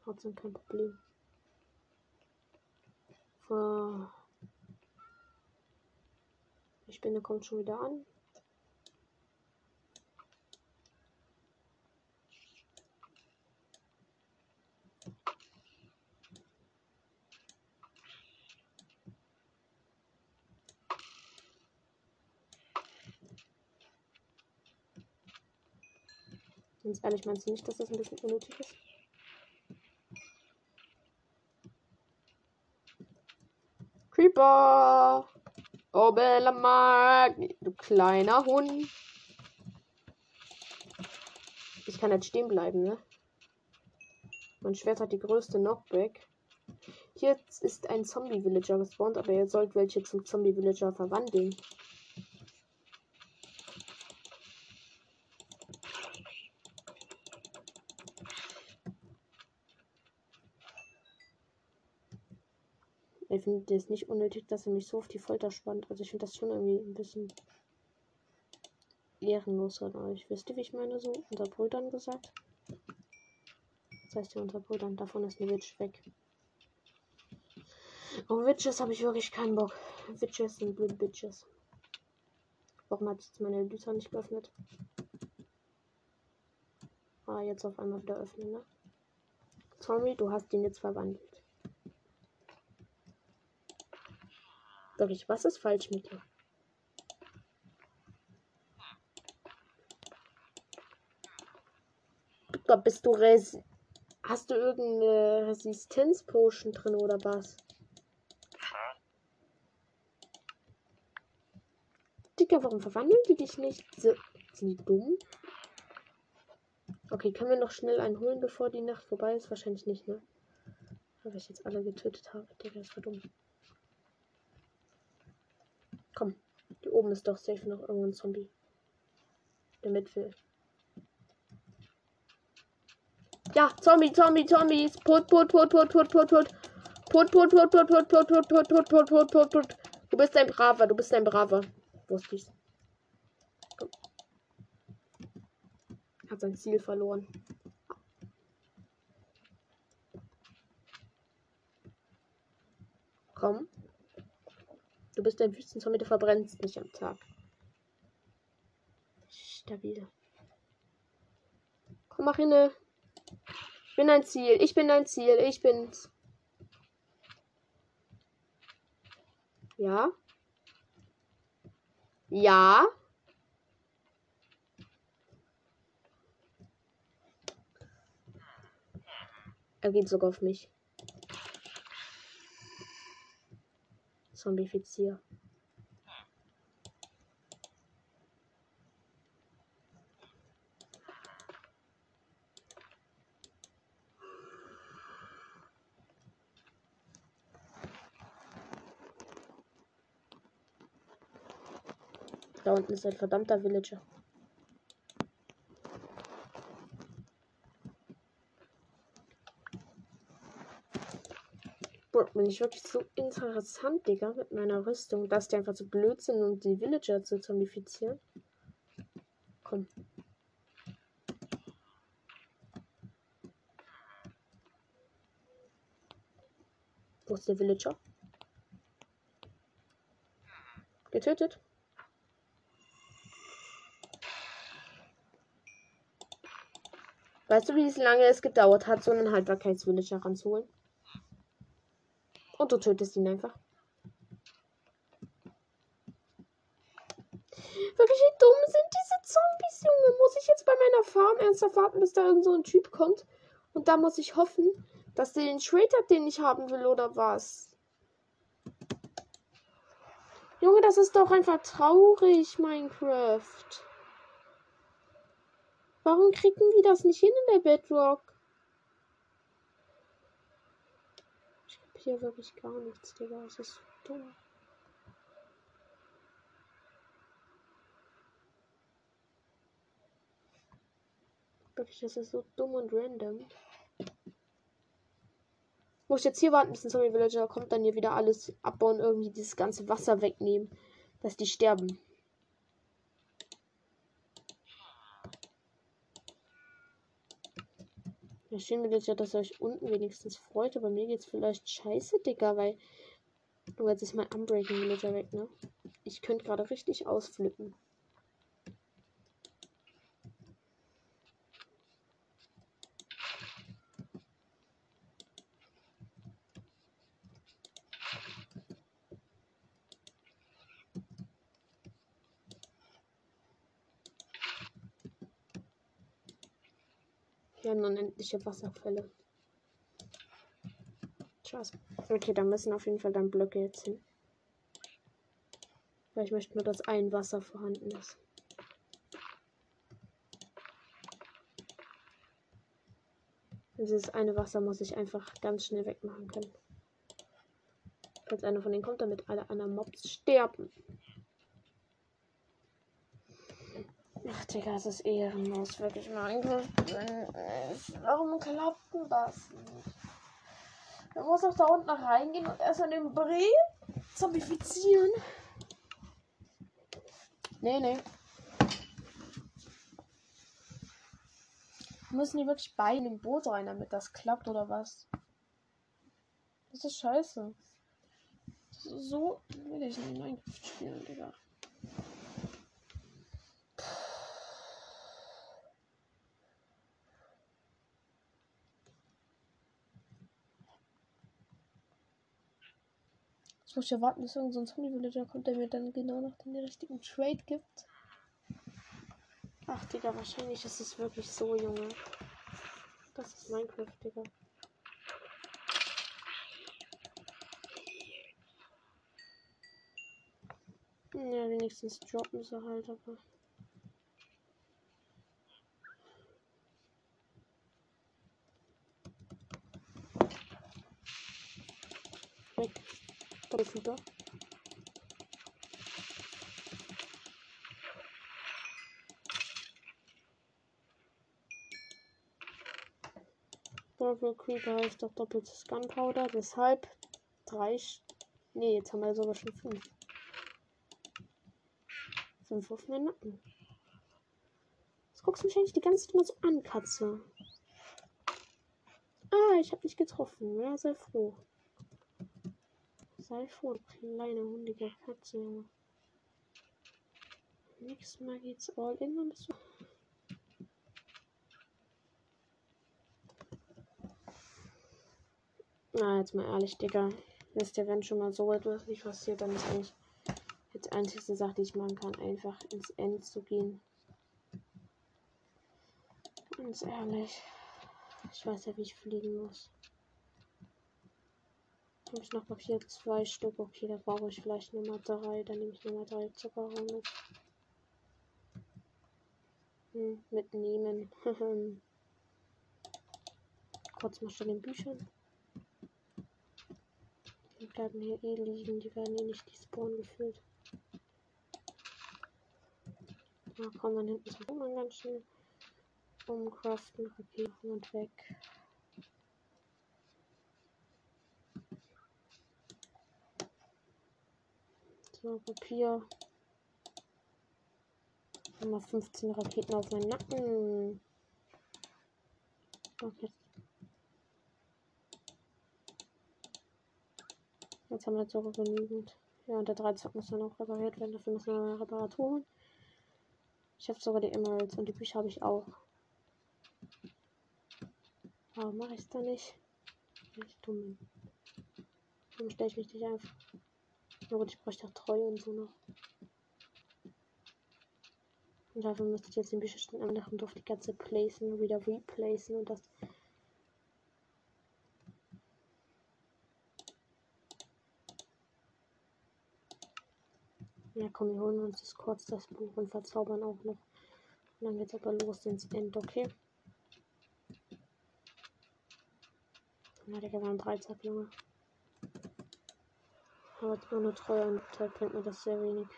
Trotzdem kein Problem. Die Spinne kommt schon wieder an. Ganz ehrlich, meinst du nicht, dass das ein bisschen unnötig ist? Creeper! Oh, Bella Mark, du kleiner Hund. Ich kann jetzt stehen bleiben, ne? Mein Schwert hat die größte Knockback. Hier ist ein Zombie-Villager gespawnt, aber ihr sollt welche zum Zombie-Villager verwandeln. Finde es nicht unnötig, dass er mich so auf die Folter spannt. Also ich finde das schon irgendwie ein bisschen ehrenlos von euch. Wisst ihr, wie ich meine so? Unter Brüdern gesagt. Das heißt ja unser Bruder. Und davon ist eine Witch weg. Auf Witches habe ich wirklich keinen Bock. Witches sind blöde Bitches. Warum hat jetzt meine Lüter nicht geöffnet? Ah, jetzt auf einmal wieder öffnen, ne? Zombie, du hast ihn jetzt verwandelt. Wirklich, was ist falsch mit dir? Gott, bist du res Hast du irgendeine Resistenzpotion drin oder was? Digga, warum verwandeln die dich nicht? Sind die dumm? Okay, können wir noch schnell einen holen, bevor die Nacht vorbei ist? Wahrscheinlich nicht, ne? Weil ich jetzt alle getötet habe. Digga, ist dumm. Komm, hier oben ist doch safe noch irgendwo ein Zombie. Der will. Ja, Zombie, Zombie, Zombies. Put, put, put, put, put, put, put. Put, put, put, put, put, put, put, put, put, put, put, put, put. Du bist ein Braver, du bist ein Braver. Wusste ich's. Hat sein Ziel verloren. Komm. Du bist ein Wüstenzombie, du verbrennst nicht am Tag. Stabil. Komm, mach hinne. Ich bin ein Ziel. Ich bin ein Ziel. Ich bin's. Ja. Ja. Er geht sogar auf mich. Zombifizier. Da unten ist ein verdammter Villager. Bin ich wirklich so interessant, Digga, mit meiner Rüstung, dass die einfach so blöd sind, um die Villager zu zombifizieren. Komm. Wo ist der Villager? Getötet. Weißt du, wie lange es gedauert hat, so einen Haltbarkeitsvillager ranzuholen? Du tötest ihn einfach. Wirklich, wie dumm sind diese Zombies, Junge? Muss ich jetzt bei meiner Farm ernsthaft warten, bis da irgend so ein Typ kommt? Und da muss ich hoffen, dass der den Trade hat, den ich haben will, oder was? Junge, das ist doch einfach traurig, Minecraft. Warum kriegen wir das nicht hin in der Bedrock? Hier wirklich gar nichts, Digga. Es ist so dumm. Wirklich, das ist so dumm und random. Muss ich jetzt hier warten, bis ein Zombie Villager kommt, dann hier wieder alles abbauen, irgendwie dieses ganze Wasser wegnehmen, dass die sterben. Ja, schön will ja, dass ihr euch unten wenigstens freut, aber mir geht's vielleicht scheiße, Digga, weil. Du jetzt ist mein Unbreaking Villager weg, ne? Ich könnte gerade richtig ausflippen. Haben unendliche Wasserfälle. Scheiße. Okay, da müssen auf jeden Fall dann Blöcke jetzt hin. Weil ich möchte nur, dass ein Wasser vorhanden ist. Dieses eine Wasser muss ich einfach ganz schnell wegmachen können. Falls einer von denen kommt, damit alle anderen Mobs sterben. Ach, Digga, es ist ehrenlos, wirklich mal. Warum klappt denn das nicht? Man muss auch da unten reingehen und erstmal den Bree zombifizieren. Nee, nee. Müssen die wirklich beide in dem Boot rein, damit das klappt oder was? Das ist scheiße. So will ich in Minecraft spielen, Digga. Jetzt muss ich ja warten, bis irgendein so Zombie-Villager kommt, der mir dann genau noch den richtigen Trade gibt. Ach, Digga, wahrscheinlich ist es wirklich so, Junge. Das ist Minecraft, Digga. Ja, wenigstens droppen sie halt, aber. Weg. Doppelfieber. Purple Creeper heißt doch doppeltes Gunpowder, deshalb drei. Ne, jetzt haben wir sogar schon fünf. Fünf auf meinen Nacken. Das guckst du mich eigentlich die ganze Zeit mal so an, Katze. Ah, ich habe dich getroffen. Ja, sei froh. Sei du kleine hundige Katze, Junge. Nächstes Mal geht's all in, dann bist du. Na, jetzt mal ehrlich, Digga. Wisst ihr, wenn schon mal so etwas nicht passiert, dann ist eigentlich die einzige Sache, die ich machen kann, einfach ins End zu gehen. Ganz ehrlich. Ich weiß ja, wie ich fliegen muss. Habe ich noch Papier? Zwei Stück. Okay, da brauche ich vielleicht Nummer drei. Dann nehme ich Nummer drei Zuckerrohr mit. Hm, mitnehmen. Kurz mal schnell den Büchern. Die bleiben hier eh liegen. Die werden eh nicht die Spawn gefüllt. Da kommt man hinten zum Bogen ganz schön umcraften, Raketen und weg. So, Papier. Nochmal 15 Raketen auf meinen Nacken. Okay. Jetzt haben wir jetzt sogar genügend. Ja, und der Dreizack muss dann auch repariert werden. Dafür müssen wir Reparaturen. Ich habe sogar die Emeralds und die Bücher habe ich auch. Warum mache ich es da nicht? Ich dumm. Warum stelle ich mich nicht einfach? Na ich bräuchte auch Treue und so noch. Und dafür müsste ich jetzt den Bücherstand anmachen, auf die ganze placen, wieder replacen und das. Ja, komm, wir holen uns das kurz das Buch und verzaubern auch noch. Und dann geht's aber los ins End, okay? Ja, Digga, wir haben Dreizack, Junge. Aber nur Treue und Zeit bringt mir das sehr wenig.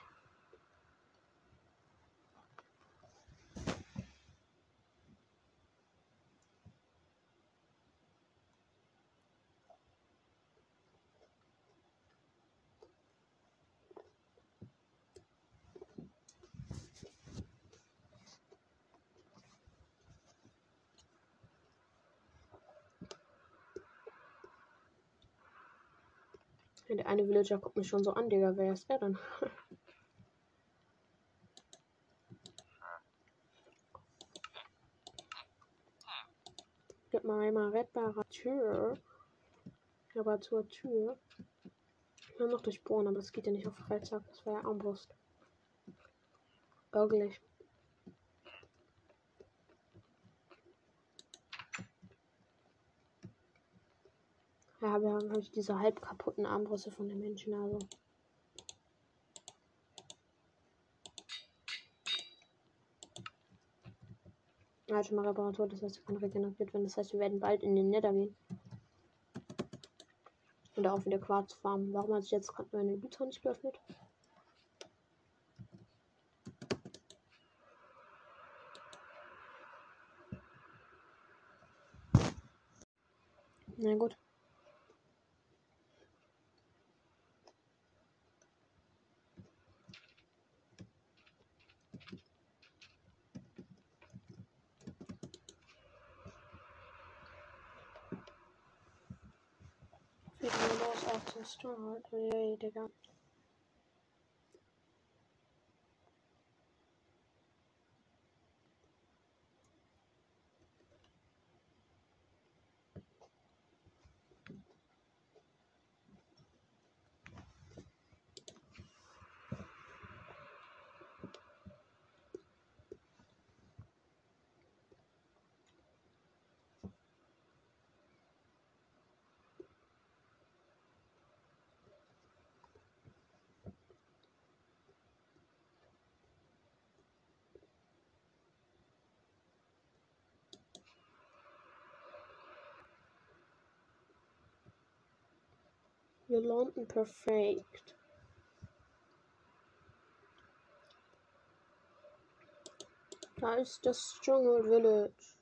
Eine Villager guckt mich schon so an, Digga. Wer ist er dann? Gib mal einmal rettbare Tür. Aber zur Tür. Ja, noch durchbohren, aber das geht ja nicht auf Freitag. Das war ja Armbrust. Ärgerlich. Ja, wir haben halt diese halb kaputten Armbrüste von den Menschen, also. Schon mal Reparatur, das heißt, wir können regeneriert werden. Das heißt, wir werden bald in den Nether gehen. Und auch wieder Quarz farmen. Warum hat sich jetzt gerade meine Güter nicht geöffnet? Na gut. Auch zum Stronghold. Ey, Digga. Wir landen perfekt. Da ist das Stronghold Village.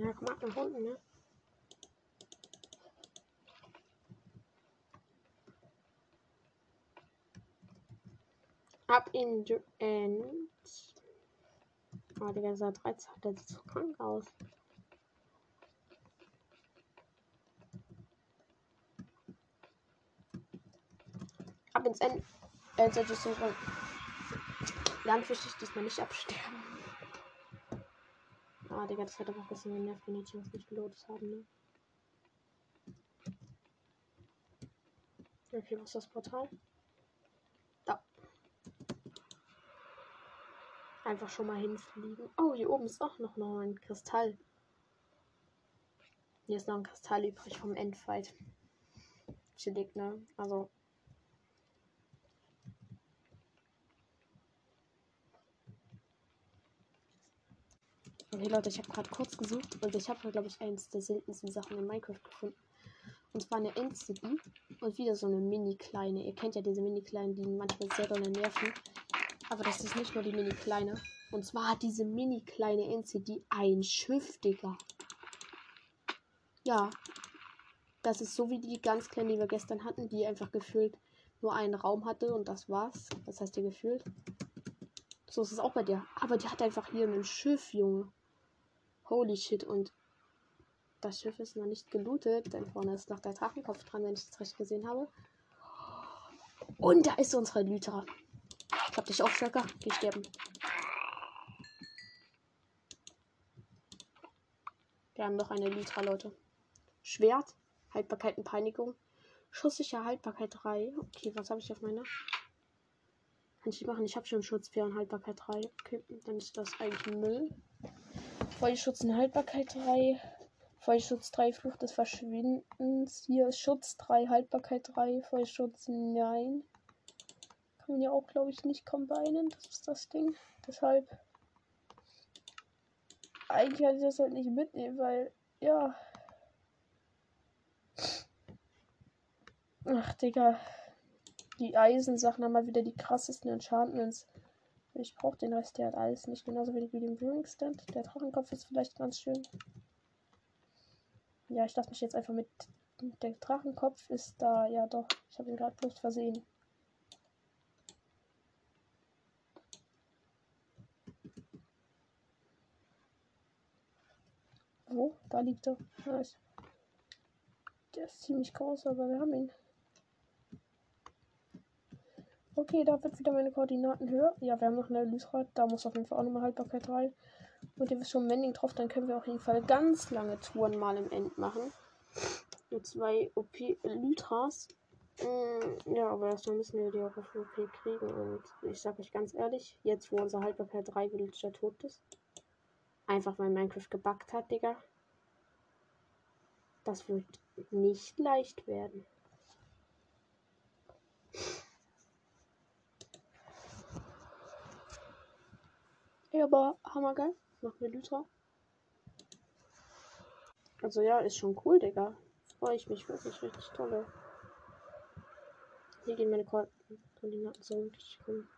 Ja, komm ab nach unten, ne? Ab in the end. Oh, Digga, dieser 13 der sieht so krank aus. Ab ins End. Äh, sollte ich so Landfisch diesmal nicht absterben. Ah, Digga, das hat auch ein bisschen genervt, wenn die Teams nicht geloadet haben, ne? Okay, was ist das Portal? Da. Einfach schon mal hinfliegen. Oh, hier oben ist auch noch, noch ein Kristall. Hier ist noch ein Kristall übrig vom Endfight. Chillig, ne? Also, Okay, Leute, ich habe gerade kurz gesucht und ich habe, glaube ich, eins der seltensten Sachen in Minecraft gefunden. Und zwar eine End-City und wieder so eine mini-kleine. Ihr kennt ja diese mini-kleinen, die manchmal sehr doll nerven. Aber das ist nicht nur die mini-kleine. Und zwar hat diese mini-kleine End-City ein Schiff, Digga. Ja. Das ist so wie die ganz kleine, die wir gestern hatten, die einfach gefühlt nur einen Raum hatte und das war's. Das heißt ihr gefühlt. So ist es auch bei der. Aber die hat einfach hier ein Schiff, Junge. Holy shit. Und das Schiff ist noch nicht gelootet, denn vorne ist noch der Drachenkopf dran, wenn ich das recht gesehen habe. Und da ist unsere Lytra. Ich hab dich auch, Stöcker. Geh sterben. Wir haben noch eine Lytra, Leute. Schwert, Haltbarkeit und Peinigung. Schusssicher Haltbarkeit 3. Okay, was habe ich auf meiner? Kann ich machen? Ich habe schon Schutz 4 und Haltbarkeit 3. Okay, dann ist das eigentlich Müll. Feuerschutz und Haltbarkeit 3. Feuerschutz 3, Fluch des Verschwindens. Hier ist Schutz 3, Haltbarkeit 3. Feuerschutz nein. Kann man ja auch, glaube ich, nicht kombinieren. Das ist das Ding. Deshalb. Eigentlich kann ich das halt nicht mitnehmen, weil. Ja. Ach, Digga. Die Eisensachen haben mal wieder die krassesten Enchantments. Ich brauche den Rest, der hat alles nicht. Genauso wenig wie den Brewing Stand. Der Drachenkopf ist vielleicht ganz schön. Ja, ich dachte mich jetzt einfach mit. Der Drachenkopf ist da. Ja, doch. Ich habe ihn gerade bloß versehen. Wo? Da liegt er. Nice. Der ist ziemlich groß, aber wir haben ihn. Okay, da wird wieder meine Koordinaten höher. Ja, wir haben noch eine Lysrad. Da muss auf jeden Fall auch nochmal Haltbarkeit rein. Und ihr wisst schon Mending drauf, dann können wir auf jeden Fall ganz lange Touren mal im End machen. Mit zwei OP Lytras. Mm, ja, aber erstmal müssen wir die auch auf OP kriegen. Und ich sag euch ganz ehrlich, jetzt wo unser Haltbarkeit 3 Villager tot ist, einfach weil Minecraft gebackt hat, Digga. Das wird nicht leicht werden. Ja, aber hammergeil. Machen wir Lytra. Also ja, ist schon cool, Digga. Freue ich mich wirklich richtig toll. Hier gehen meine Koordinaten so richtig cool.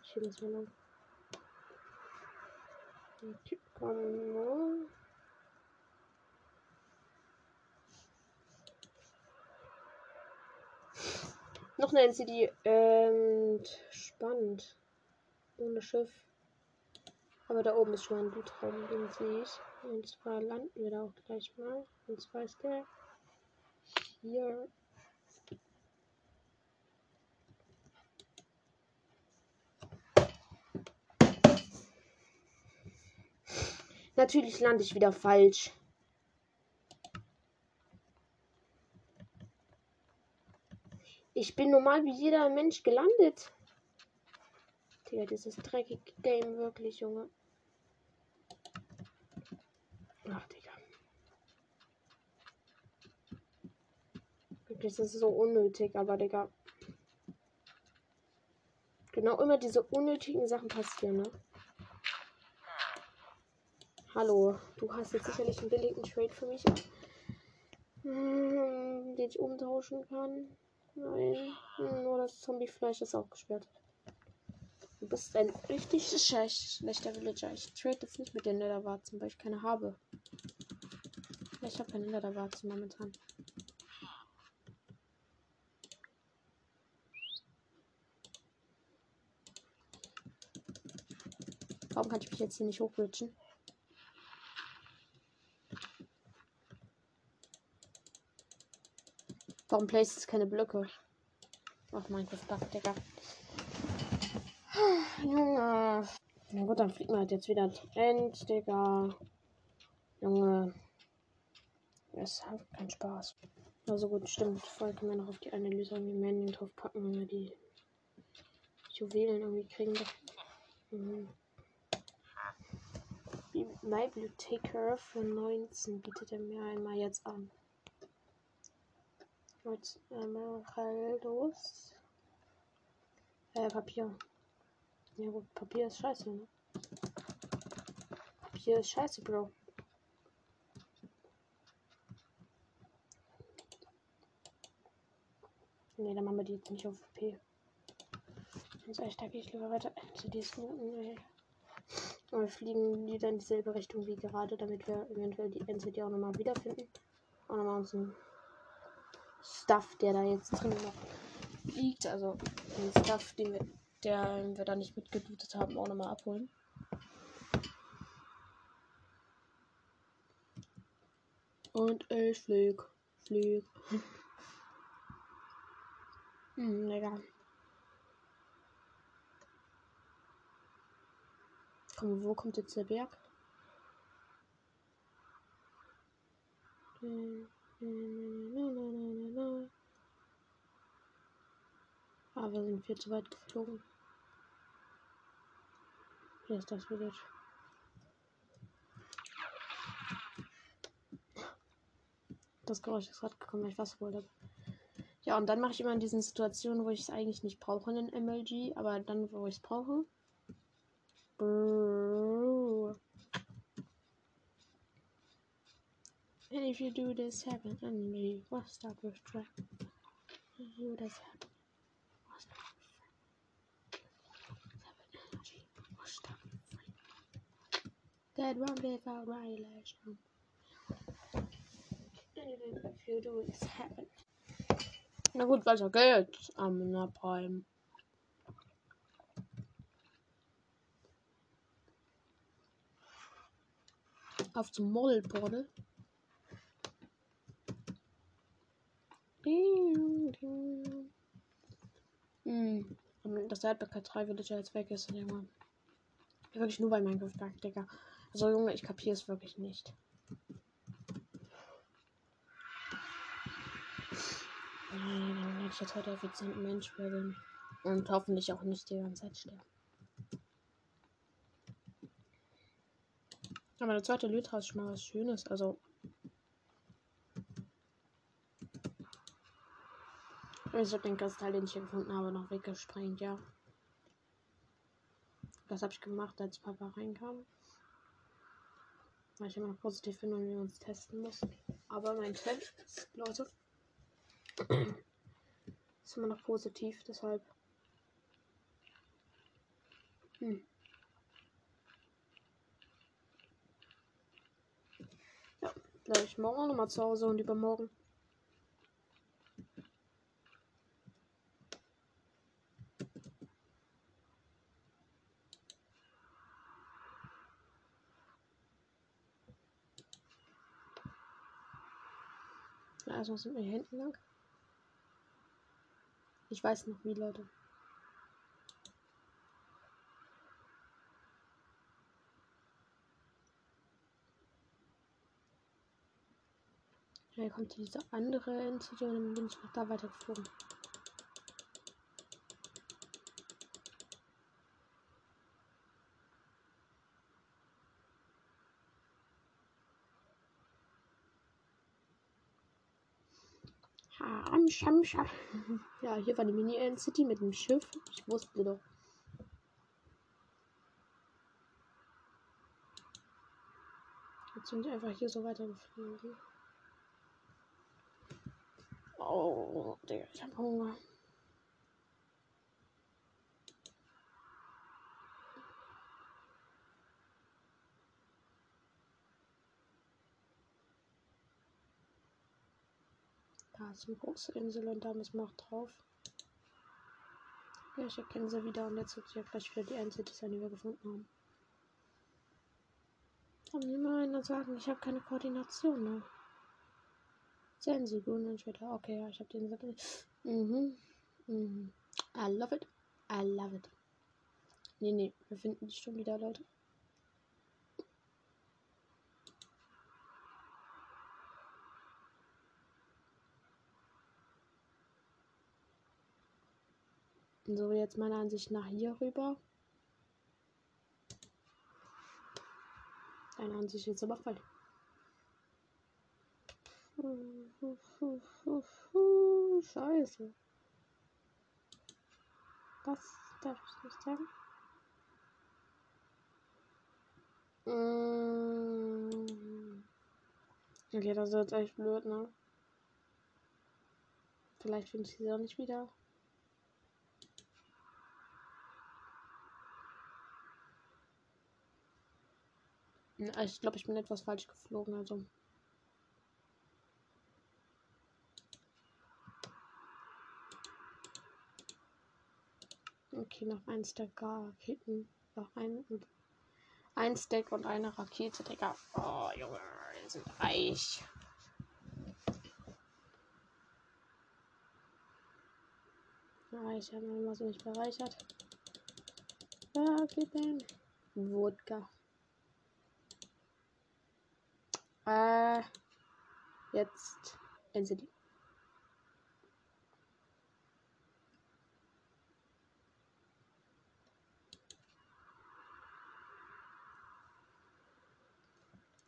Hier müssen wir lang. Okay, komm. Noch eine NCD. Ähm, spannend. Ohne Schiff. Aber da oben ist schon ein Blutraum, den sehe ich. Und zwar landen wir da auch gleich mal. Und zwar ist der hier. Natürlich lande ich wieder falsch. Ich bin normal wie jeder Mensch gelandet. Digga, dieses dreckige Game wirklich, Junge. Ach, Digga. Das ist so unnötig, aber Digga. Genau immer diese unnötigen Sachen passieren, ne? Hallo, du hast jetzt sicherlich einen billigen Trade für mich, hm, den ich umtauschen kann. Nein, nur das Zombiefleisch ist auch gesperrt. Du bist ein richtig schlechter Villager. Ich trade jetzt nicht mit den Netherwarzen, weil ich keine habe. Ich habe keine Netherwarzen momentan. Warum kann ich mich jetzt hier nicht hochglitschen? Warum placed es keine Blöcke? Ach, Minecraft Bug, Digga. Junge. Na gut, dann fliegt man halt jetzt wieder End, Digga. Junge. Es hat keinen Spaß. Also gut, stimmt. Vorher können wir noch auf die Analyse irgendwie Mending drauf packen, wenn wir die Juwelen irgendwie kriegen. Mhm. My Bibliotheker für 19 bietet er mir einmal jetzt an. Mit Emeraldos. Äh, Papier. Ja gut, Papier ist scheiße, ne? Papier ist scheiße, Bro. Ne, dann machen wir die jetzt nicht auf P. Sonst echt, da gehe ich lieber weiter. CDs looten, ey. Und wir fliegen wieder in dieselbe Richtung wie gerade, damit wir eventuell die NCD auch nochmal wiederfinden. Und nochmal uns ein Stuff, der da jetzt drin noch liegt. Also den Stuff, den wir, der wir da nicht mitgelootet haben, auch nochmal abholen. Und ich flieg. Flieg. hm, egal. Komm, wo kommt jetzt der Berg? Hm. Ah, wir sind viel zu weit geflogen. Hier ist das Village. Das Geräusch ist gerade gekommen, weil ich Wasser wollte. Ja, und dann mache ich immer in diesen Situationen, wo ich es eigentlich nicht brauche, einen MLG, aber dann, wo ich es brauche. Brrr. And if you do this happen and me, what's that with track? You this happen. With That one without violation. Anything if you do this happen. Na gut, weiter geht's am Napalm. Auf zum Modelportal. Hm. Das Erdbecker 3 Villager jetzt weg ist, Junge. Wirklich nur bei Minecraft Bug, Digga. Also Junge, ich kapiere es wirklich nicht. Werde ich jetzt heute effizienten Mensch werden. Und hoffentlich auch nicht die ganze Zeit sterben. Aber der zweite Lytra ist schon mal was Schönes. Also Ich habe den Kristall, den ich hier gefunden habe, noch weggesprengt, ja. Das habe ich gemacht, als Papa reinkam. Weil ich immer noch positiv bin und wir uns testen mussten. Aber mein Test, Leute, ist immer noch positiv, deshalb Hm. Ja, bleibe ich morgen nochmal zu Hause und übermorgen. Also sind wir hier hinten lang. Ich weiß noch wie, Leute. Ja, hier kommt diese andere Insel und dann bin ich noch da weitergeflogen. Ham, sham, sham. Ja, hier war die Mini-City mit dem Schiff. Ich wusste doch. Jetzt bin ich einfach hier so weitergeflogen. Oh, Digga, ich hab Hunger. Da ist eine große Insel und da müssen wir auch drauf. Ja, ich erkenne sie wieder und jetzt wird ja gleich wieder die Einzige die wir gefunden haben. Kann mir mal einer sagen, ich habe keine Koordination, ne? Sehen Sie gut und später. Okay, ja, ich habe den Sattel. Mhm. Mhm. I love it. I love it. Nee, nee, wir finden die schon wieder, Leute. So, jetzt meiner Ansicht nach hier rüber. Deine Ansicht ist aber falsch. Scheiße. Das darf ich nicht sagen. Mm. Okay, das ist jetzt echt blöd, ne? Vielleicht finde ich sie auch nicht wieder. Ich glaube, ich bin etwas falsch geflogen, also. Okay, noch ein Stack Raketen. Noch ein, ein Stack und eine Rakete, Digga. Oh, Junge, wir sind reich. Ja, ich habe immer so nicht bereichert. Raketen. Wodka. Äh, jetzt NCD.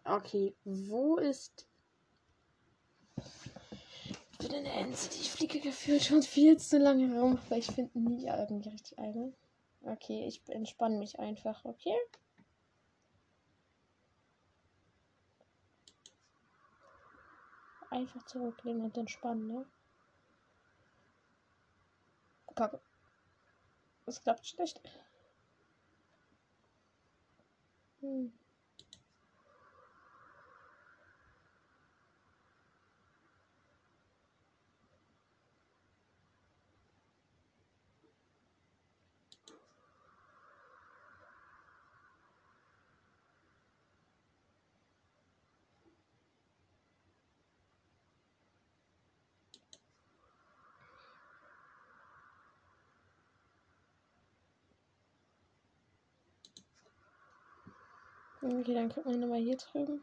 Okay, wo ist wieder eine Ente? Ich fliege gefühlt schon viel zu lange rum, weil ich finde nie irgendwie richtig eine. Okay, ich entspanne mich einfach, okay? Einfach zurücklehnen und entspannen, ne? Kacke. Es klappt schlecht. Hm. Okay, dann gucken wir nochmal hier drüben.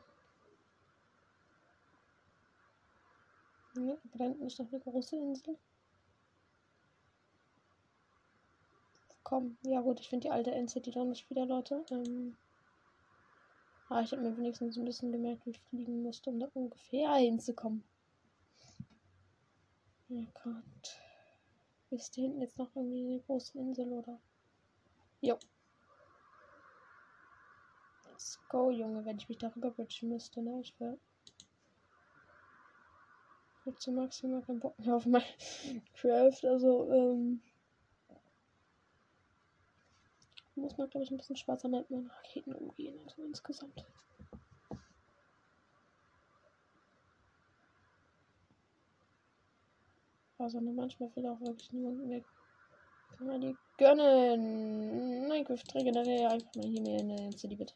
Ja, da hinten ist noch eine große Insel. Komm, ja gut, ich finde die alte NCT doch nicht wieder, Leute. Ähm, aber ich habe mir wenigstens ein bisschen gemerkt, wie ich fliegen musste, um da ungefähr hinzukommen. Oh Gott. Ist hier hinten jetzt noch irgendwie eine große Insel, oder? Jo, Let's go, Junge, wenn ich mich darüber bridgen müsste, ne? Ich will. Ich zu maximal keinen Bock mehr auf mein Craft, also, ähm. muss man, glaube ich, ein bisschen schwarzer mit meinen Raketen umgehen, also insgesamt. Also ne, manchmal will auch wirklich niemand weg. Kann man die gönnen. Minecraft regeneriere einfach mal hier mehr in der City, bitte.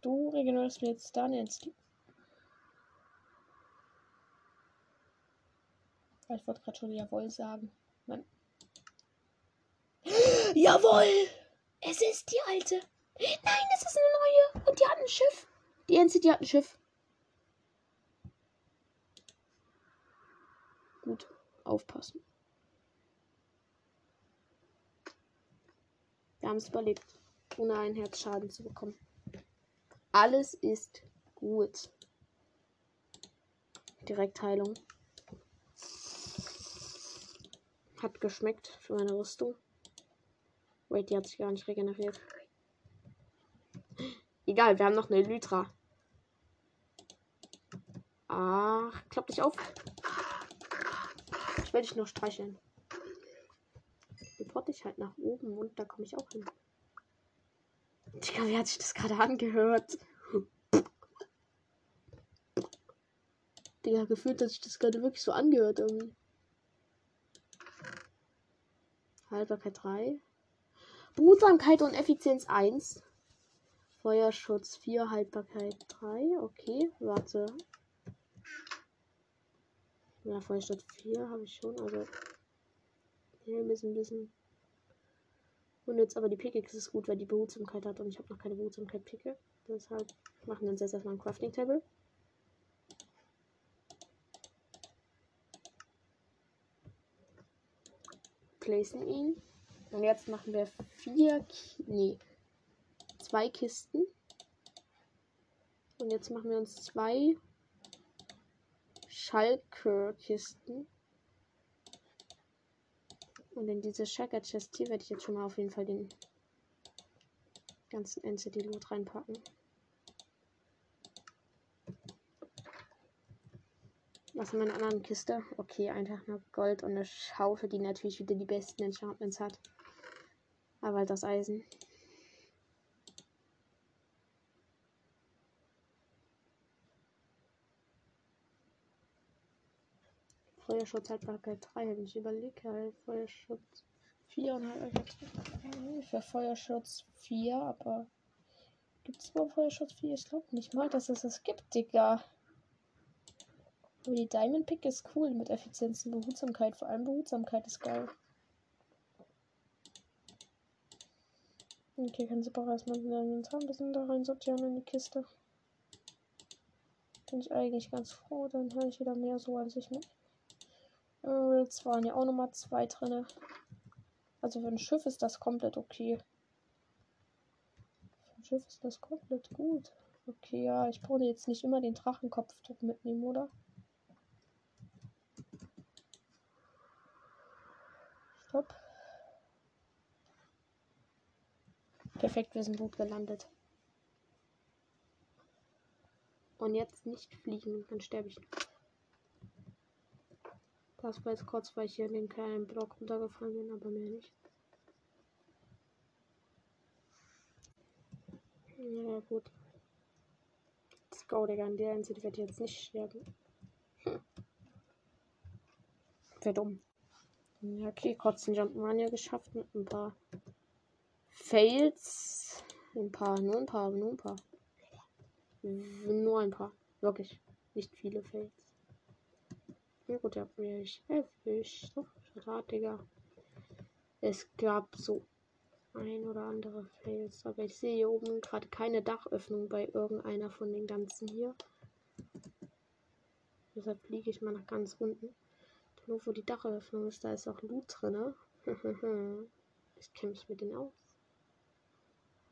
Du regenerierst mir jetzt da eine City. Ich wollte gerade schon Jawohl sagen. Mann. Jawohl! Es ist die alte. Nein, es ist eine neue. Und die hat ein Schiff. Die NCT hat ein Schiff. Gut, aufpassen. Wir haben es überlebt, ohne einen Herzschaden zu bekommen. Alles ist gut. Direktheilung. Hat geschmeckt für meine Rüstung. Wait, die hat sich gar nicht regeneriert. Egal, wir haben noch eine Lytra. Ach, klappt nicht auf. Ich will dich nur streicheln. Report dich halt nach oben und da komme ich auch hin. Digga, wie hat sich das gerade angehört? Digga, gefühlt hat sich das gerade wirklich so angehört irgendwie. Haltbarkeit 3. Behutsamkeit und Effizienz 1. Feuerschutz 4, Haltbarkeit 3. Okay, warte. Ja, Feuerschutz 4 habe ich schon, also. Helm ist ein bisschen. Und jetzt aber die Pickaxe ist gut, weil die Behutsamkeit hat und ich habe noch keine Behutsamkeit Picke. Deshalb machen wir uns jetzt erstmal ein Crafting Table. placen ihn. Und jetzt machen wir vier, nee, zwei Kisten. Und jetzt machen wir uns zwei Schalke-Kisten. Und in diese Shaka Chest hier werde ich jetzt schon mal auf jeden Fall den ganzen NCT Loot reinpacken. Was in meiner anderen Kiste? Okay, einfach nur Gold und eine Schaufel, die natürlich wieder die besten Enchantments hat. Aber halt das Eisen. Feuerschutz Haltbarkeit 3 hätte ich überlegt. Halt Feuerschutz 4 und Haltbarkeit 3. Für Feuerschutz 4, aber gibt es überhaupt Feuerschutz 4? Ich glaube nicht mal, dass es das gibt, Digga. Aber die Diamond Pick ist cool mit Effizienz und Behutsamkeit. Vor allem Behutsamkeit ist geil. Okay, kann auch erstmal in den ein bisschen da rein sortieren in die Kiste. Bin ich eigentlich ganz froh, dann habe ich wieder mehr so an sich mit. Emeralds waren ja auch nochmal zwei drin. Also für ein Schiff ist das komplett okay. Für ein Schiff ist das komplett gut. Okay, ja, ich brauche jetzt nicht immer den Drachenkopf mitnehmen, oder? Hopp. Perfekt, wir sind gut gelandet. Und jetzt nicht fliegen, dann sterbe ich. Das war jetzt kurz, weil ich hier in den kleinen Block runtergefallen bin, aber mehr nicht. Ja, gut. Let's go, Digga. An der Insel wird jetzt nicht sterben. Hm. Für dumm. Ja, okay, kurz einen Jump'n'Run geschafft mit ein paar Fails. Ein paar, nur ein paar, nur ein paar. Nur ein paar. Wirklich. Nicht viele Fails. Ja gut, habt mich erwischt. So, Schade, Digga. Es gab so ein oder andere Fails, aber ich sehe hier oben gerade keine Dachöffnung bei irgendeiner von den ganzen hier. Deshalb fliege ich mal nach ganz unten. Nur wo die Dacheröffnung ist, da ist auch Loot drin. ich kenne mich mit denen aus.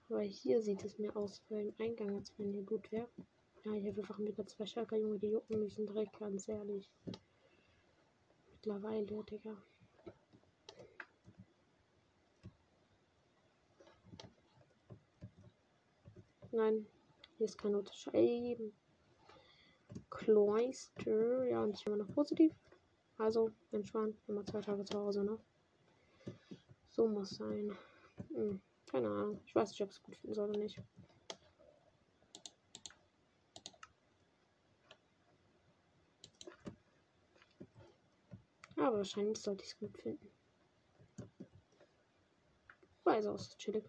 Aber hier sieht es mir aus wie ein Eingang, als wenn hier Loot wäre. Ja, hier einfach wieder zwei Schalker, Junge, die jucken mich Dreck, ganz ehrlich. Mittlerweile, Digga. Nein, hier ist kein Unterscheiden. Cloister, ja, und ich immer noch positiv. Also, entspannt, immer zwei Tage zu Hause, ne? So muss sein. Hm, keine Ahnung. Ich weiß nicht, ob es gut finden soll oder nicht. Aber wahrscheinlich sollte ich es gut finden. Weiß aus, chillig.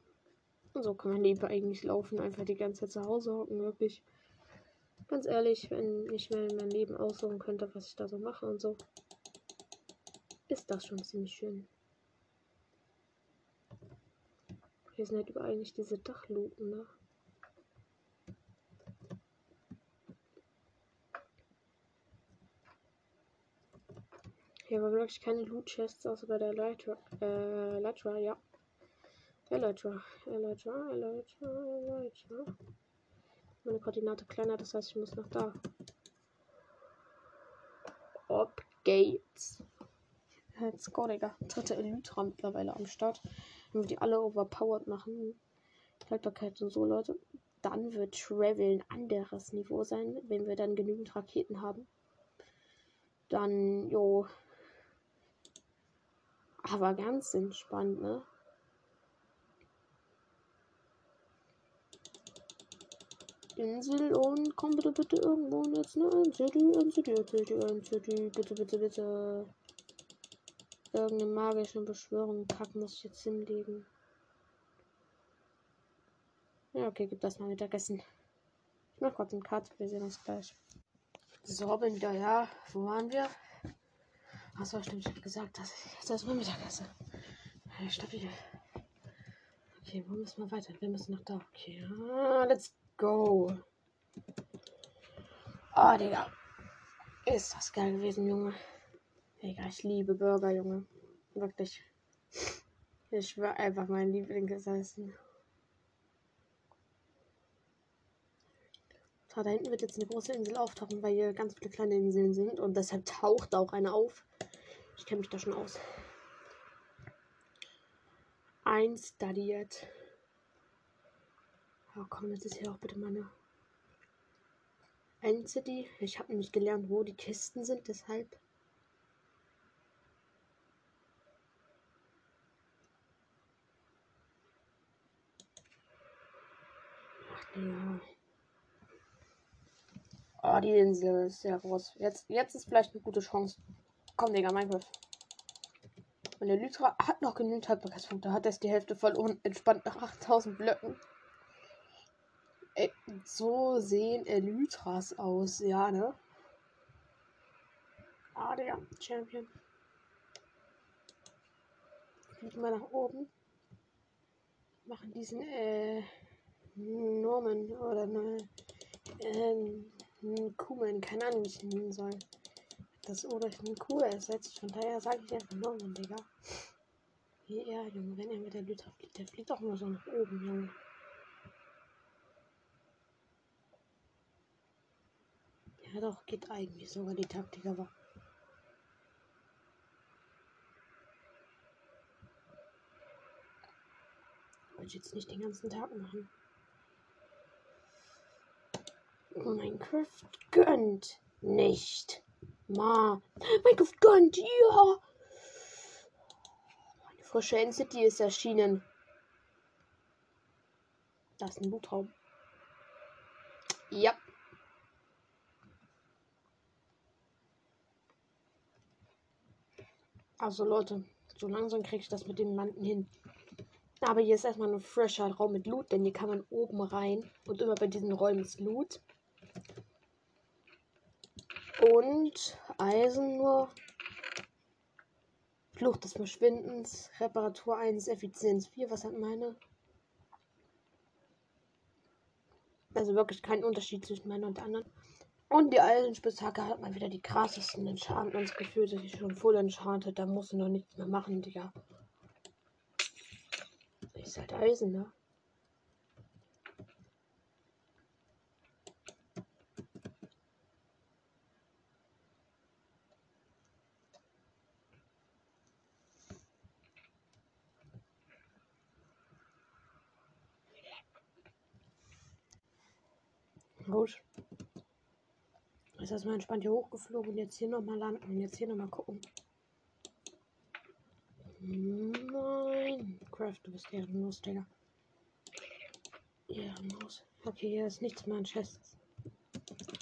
Und so kann mein Leben eigentlich laufen. Einfach die ganze Zeit zu Hause hocken, wirklich. Ganz ehrlich, wenn ich mir mein Leben aussuchen könnte, was ich da so mache und so, ist das schon ziemlich schön. Hier sind halt überall nicht diese Dachluken, ne? Hier war wirklich keine Loot-Chests, außer bei der Elytra. Äh, Elytra, ja. Elytra, Elytra, Elytra, Elytra. Meine Koordinate kleiner, das heißt, ich muss nach da. Ob geht's. Let's go, Digga. Dritte Elytra mittlerweile am Start. Wenn wir die alle overpowered machen. Haltbarkeit und so, Leute. Dann wird Travel ein anderes Niveau sein, wenn wir dann genügend Raketen haben. Dann, jo, aber ganz entspannt, ne? Insel und komm bitte, bitte irgendwo jetzt eine Insel, Insel, Insel, Insel, bitte, bitte, bitte. Irgendeine magische Beschwörung, Kack, muss ich jetzt hinlegen. Ja, okay, gib das mal Mittagessen. Ich mach kurz einen Cut, wir sehen uns gleich. So, bin wieder, ja. Wo waren wir? Achso, stimmt, ich habe gesagt, dass ich jetzt erstmal Mittag esse. Ja, stabil. Okay, wo müssen wir weiter? Wir müssen nach da. Okay, ah, let's go. Ah, oh, Digga. Ist das geil gewesen, Junge. Digga, ich liebe Burger, Junge. Wirklich. Ich war einfach mein Lieblingsessen. Da hinten wird jetzt eine große Insel auftauchen, weil hier ganz viele kleine Inseln sind und deshalb taucht auch eine auf. Ich kenne mich da schon aus. Einstudiert. Oh komm, jetzt ist hier auch bitte meine Entity. Ich habe nämlich gelernt, wo die Kisten sind, deshalb. Ach ja. Oh, die Insel ist sehr groß. Jetzt, jetzt ist vielleicht eine gute Chance. Komm, Digga, Minecraft. Und der Lytra hat noch genügend Haltbarkeitspunkte. Hat erst die Hälfte verloren. Entspannt nach 8000 Blöcken. Ey, so sehen Elytras aus, ja, ne? Ah, der Champion. Fliegen wir nach oben. Machen diesen, äh, Norman oder ne, ähm, Kumen, keine Ahnung, wie ich ihn nennen soll das oder ich eine Kuh ersetzt. Von daher sage ich einfach Norman, Digga. Hier, ja, Junge, wenn er mit der Lüter fliegt, der fliegt auch nur so nach oben, Junge. Ja, doch, geht eigentlich sogar die Taktik, aber. Wollte ich jetzt nicht den ganzen Tag machen. Minecraft gönnt nicht. Ma. Minecraft gönnt, ja. Meine frische City ist erschienen. Das ist ein Blutraum. Ja. Also Leute, so langsam kriege ich das mit dem Manten hin. Aber hier ist erstmal ein fresher Raum mit Loot, denn hier kann man oben rein. Und immer bei diesen Räumen ist Loot. Und Eisen nur. Flucht des Verschwindens. Reparatur 1, Effizienz 4. Was hat meine? Also wirklich kein Unterschied zwischen meiner und der anderen. Und die Eisenspitzhacke hat mal wieder die krassesten Enchantments gefühlt. Das ist schon voll enchanted. Da musst du noch nichts mehr machen, Digga. Ist halt Eisen, ne? Gut. Ist erstmal entspannt hier hochgeflogen und jetzt hier nochmal landen und jetzt hier nochmal gucken. Minecraft, du bist ehrenlos, Digga. Ehrenlos. Okay, hier ist nichts mehr an Chests.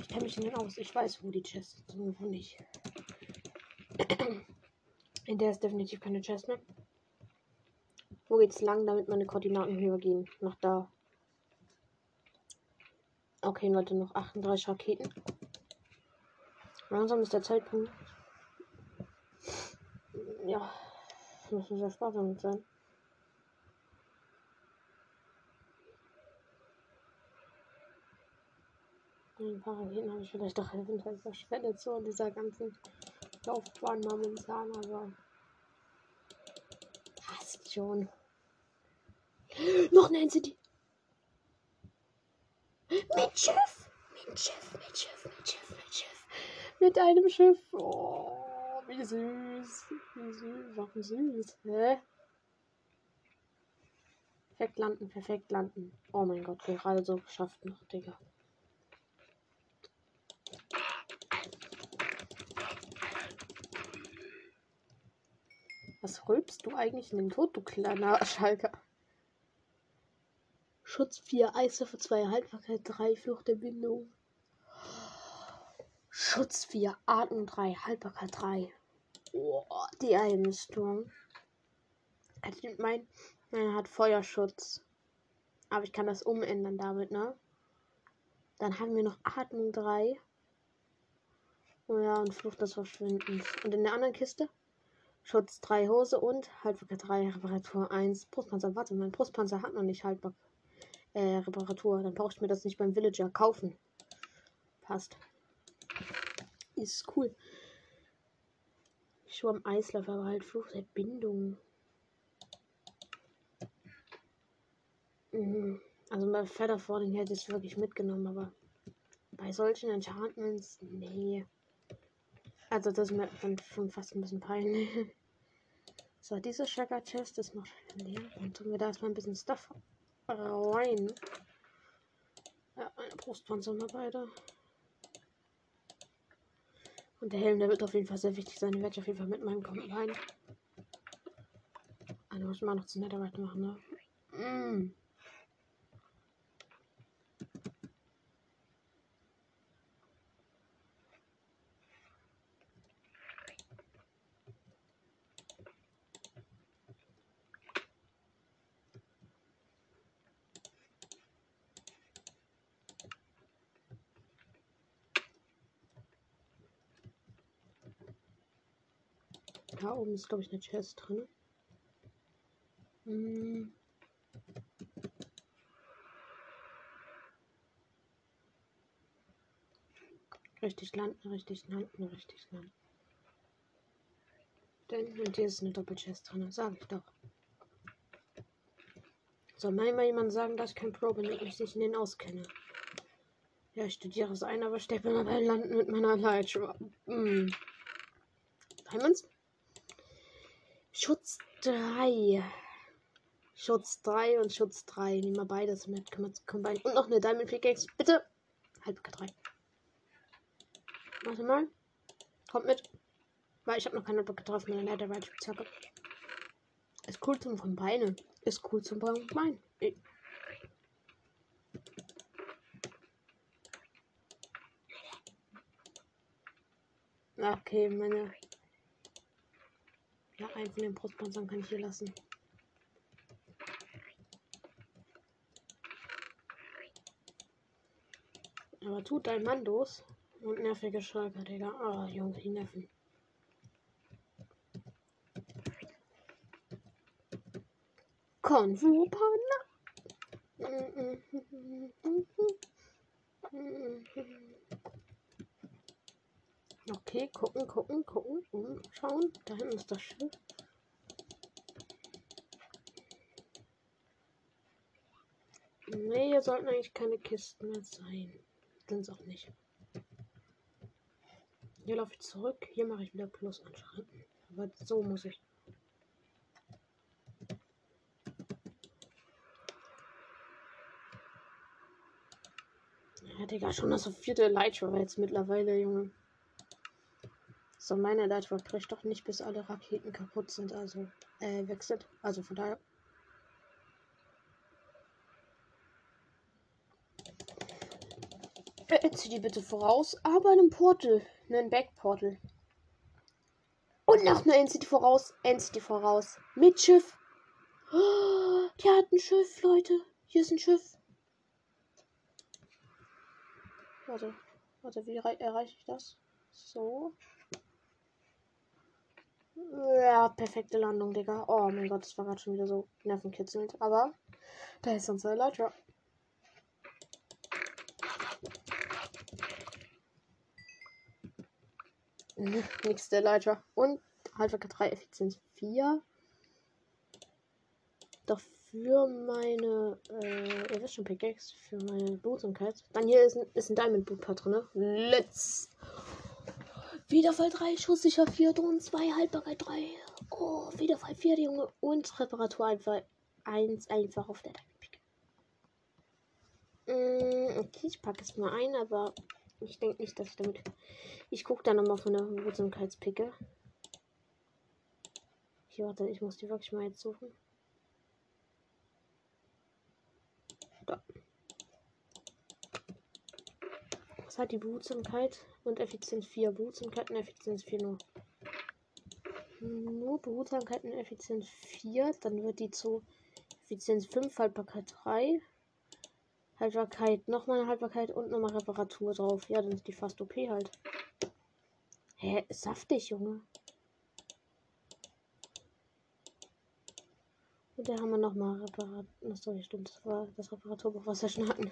Ich kenne mich nicht aus. Ich weiß, wo die Chests sind und wo nicht. In der ist definitiv keine Chest mehr. Wo geht's lang, damit meine Koordinaten höher gehen? Nach da. Okay, Leute, noch 38 Raketen. Langsam ist der Zeitpunkt. Ja, muss sehr sparsam sein. Ein paar Raketen habe ich vielleicht doch eventuell verschwendet, so in dieser ganzen Laufbahn momentan, aber passt schon. Noch sie die. Mit Schiff! Mit Schiff, mit Schiff, mit Schiff, mit einem Schiff. Oh, wie süß. Wie süß. Warum süß? Hä? Perfekt landen, perfekt landen. Oh mein Gott, gerade so geschafft noch, Digga. Was rülpst du eigentlich in den Tod, du kleiner Schalker? Schutz 4, Eiswürfe 2, Haltbarkeit 3, Flucht der Bindung. Schutz 4, Atmung 3, Haltbarkeit 3. Oh, die eine Sturm. Mein, meiner hat Feuerschutz. Aber ich kann das umändern damit, ne? Dann haben wir noch Atmung 3. Oh ja, und Flucht des Verschwindens. Und in der anderen Kiste? Schutz 3 Hose und Haltbarkeit 3, Reparatur 1. Brustpanzer. Warte, mein Brustpanzer hat noch nicht Haltbar äh, Reparatur. Dann brauche ich mir das nicht beim Villager kaufen. Passt. Ist cool. Schuhe am Eislauf, aber halt Fluch der Bindung. Mhm. Also bei Feather Falling hätte ich es wirklich mitgenommen, aber bei solchen Enchantments, nee. Also das mir dann schon fast ein bisschen peinlich. So, diese Shagger Chest ist noch leer. Dann tun wir da erstmal ein bisschen Stuff rein. Ja, eine Brustpanzer mal beide. Und der Helm, der wird auf jeden Fall sehr wichtig sein. Den werde ich auf jeden Fall mit meinem Kommen rein. Also muss ich mal noch zu netter weitermachen, ne? Mm. Oben ist, glaube ich, eine Chest drin. Hm. Richtig landen, richtig landen, richtig landen. Denn und hier ist eine Doppelchest drin, sag ich doch. Soll mir mal jemand sagen, dass ich kein Pro bin und mich nicht in den auskenne? Ja, ich studiere es ein, aber sterbe immer beim Landen mit meiner Leitschwab. Hm. Diamonds? Schutz 3. Schutz 3 und Schutz 3. Nehmen wir beides mit. Können wir combine. Und noch eine Diamond Pickaxe. Bitte. Halb 3. Warte mal. Kommt mit. Weil ich habe noch keine Bock getroffen mit der Netherite Spitzhacke. Ist cool zum Combine. Ist cool zum Combine. Okay, meine ja, einen von den Brustpanzern kann ich hier lassen. Aber tut dein Mann los. Und nervige Schalker, Digga. Ah, oh, Junge, die Neffen. Konfu Okay, gucken, gucken, gucken, umschauen. Da hinten ist das Schiff. Nee, hier sollten eigentlich keine Kisten mehr sein. Sind auch nicht. Hier laufe ich zurück. Hier mache ich wieder Plus anschalten. Aber so muss ich. Ja, Digga, schon das vierte Lightshow jetzt mittlerweile, Junge. So, meine Leiter bricht doch nicht, bis alle Raketen kaputt sind, also äh, wechselt. Also von daher. Zieh die bitte voraus, aber einem Portal, einen Backportal. Und noch eine NCT voraus, NCT voraus. Mit Schiff. Oh, die hat ein Schiff, Leute. Hier ist ein Schiff. Warte, warte, wie erreiche ich das? So. Ja, perfekte Landung, Digga. Oh mein Gott, das war gerade schon wieder so nervenkitzelnd. Aber da ist unser Elytra. Nächste Elytra. Und Halbwerker 3 Effizienz 4. Doch für meine, äh, ihr wisst schon, Pickaxe, für meine Blutsamkeit. Dann hier ist ein, ist ein Diamond Boot drin. Let's Wiederfall 3, schusssicher 4 und 2, Haltbarkeit 3. Oh, Wiederfall 4, Junge. Und Reparatur einfach 1 einfach auf der Diamond mm, Okay, ich packe es mal ein, aber ich denke nicht, dass ich damit. Ich gucke dann nochmal von der Wurzelkeitspicke. Ich warte, ich muss die wirklich mal jetzt suchen. Da. Was hat die Behutsamkeit und Effizienz 4? Behutsamkeit und Effizienz 4 nur. Nur Behutsamkeit und Effizienz 4. Dann wird die zu Effizienz 5, Haltbarkeit 3. Haltbarkeit, nochmal eine Haltbarkeit und nochmal Reparatur drauf. Ja, dann ist die fast OP halt. Hä, saftig, Junge. Und da haben wir nochmal Reparatur. Achso, stimmt, das war das Reparaturbuch, was wir schon hatten.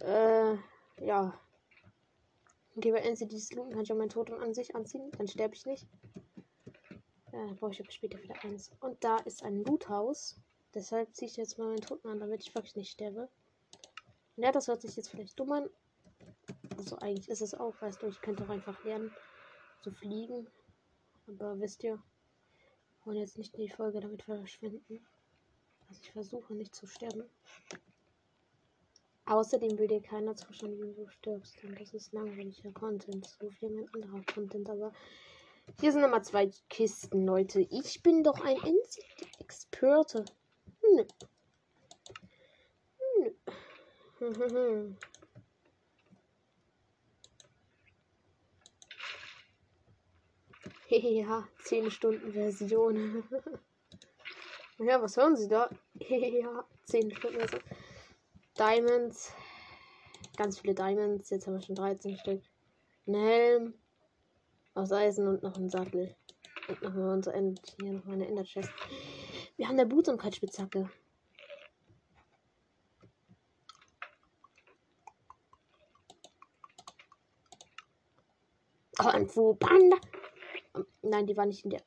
äh, ja. Okay, bei NCDs looten kann ich auch mein Totem an sich anziehen. Dann sterbe ich nicht. Ja, dann brauche ich aber später wieder eins. Und da ist ein Loothaus. Deshalb ziehe ich jetzt mal meinen Toten an, damit ich wirklich nicht sterbe. Ja, das hört sich jetzt vielleicht dumm an. Also eigentlich ist es auch, weißt du, ich könnte auch einfach lernen zu fliegen. Aber wisst ihr, wollen jetzt nicht die Folge damit verschwenden. Also ich versuche nicht zu sterben. Außerdem will dir keiner zuschauen, wie du stirbst. Und das ist langweiliger Content. So viel mehr anderer Content. Aber hier sind nochmal zwei Kisten, Leute. Ich bin doch ein Experte. Nö. Nö. ja, 10 Stunden Version. ja, was hören Sie da? ja, 10 Stunden Version. Diamonds. Ganz viele Diamonds. Jetzt haben wir schon 13 Stück. Ein Helm. Aus Eisen und noch ein Sattel. Und nochmal unser End. Hier noch meine Ender Chest. Wir haben eine Behutsamkeitsspitzhacke. Kung Fu Panda. Nein, die war nicht in der.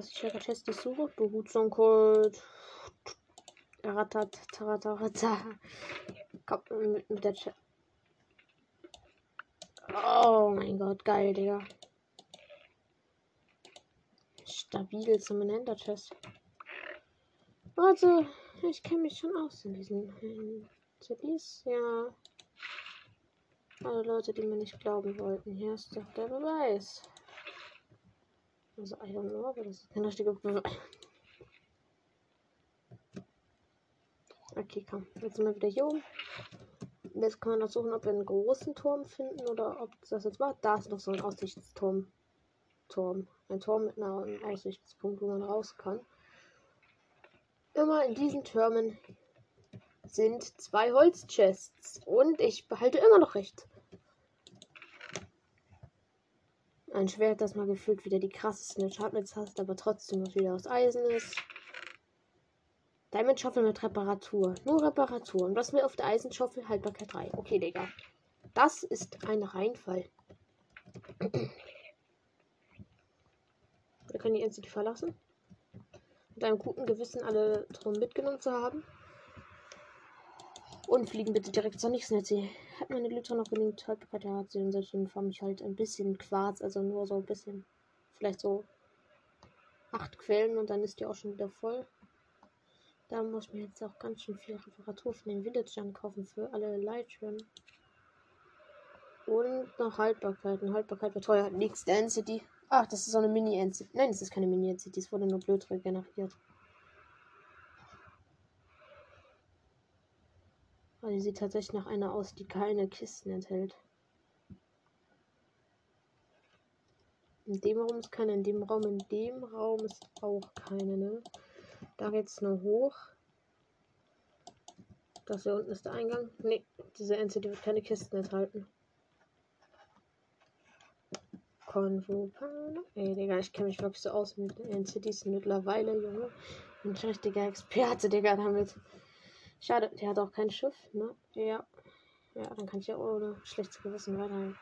Das ist ja Chest, suche. Behutsamkeit. Ratat, taratarata. Komm, mit, mit der Chat. Oh mein Gott, geil, Digga. Stabil zum Ender Chest. Warte, ich kenne mich schon aus in diesen CDs. Ja. Alle Leute, die mir nicht glauben wollten. Hier ist doch der Beweis. Also, I don't know, aber das ist kein richtiger. Okay, komm. Jetzt sind wir wieder hier oben. Jetzt können wir noch suchen, ob wir einen großen Turm finden oder ob das jetzt war. Da ist noch so ein Aussichtsturm. Turm. Ein Turm mit einem Aussichtspunkt, wo man raus kann. Immer in diesen Türmen sind zwei Holzchests. Und ich behalte immer noch recht. Ein Schwert, das mal gefühlt wieder die krassesten Enchantments hast, aber trotzdem noch wieder aus Eisen ist. Diamond Schaufel mit Reparatur. Nur Reparatur. Und was mir auf der Eisenschaufel? Haltbarkeit 3. Okay, Digga. Das ist ein Reinfall. Wir können die NCT verlassen mit einem guten Gewissen alle drum mitgenommen zu haben. Und fliegen bitte direkt zur nächsten Netze. Hat meine Liter noch genügend Haltbarkeit? Ja, hat sie. Und seitdem fahre ich halt ein bisschen Quarz, also nur so ein bisschen. Vielleicht so acht Quellen und dann ist die auch schon wieder voll. Da muss ich mir jetzt auch ganz schön viel Reparatur von den Villagern kaufen für alle Leitschirme. Und noch Haltbarkeiten. Haltbarkeit wird teuer. Nächste Density. Ach, das ist so eine Mini-Density. Nein, das ist keine Mini-Density. Es wurde nur blöd regeneriert. Die sieht tatsächlich nach einer aus, die keine Kisten enthält. In dem Raum ist keine, in dem Raum, in dem Raum ist auch keine, ne? Da geht's nur hoch. Das hier unten ist der Eingang. Ne, diese NCD wird keine Kisten enthalten. Konvo. Ey, Digga, ich kenne mich wirklich so aus mit NCDs mittlerweile, Junge. Ein richtiger Experte, Digga, damit. Schade, der hat auch kein Schiff, ne? Ja. Ja, dann kann ich ja ohne schlechtes Gewissen weiter,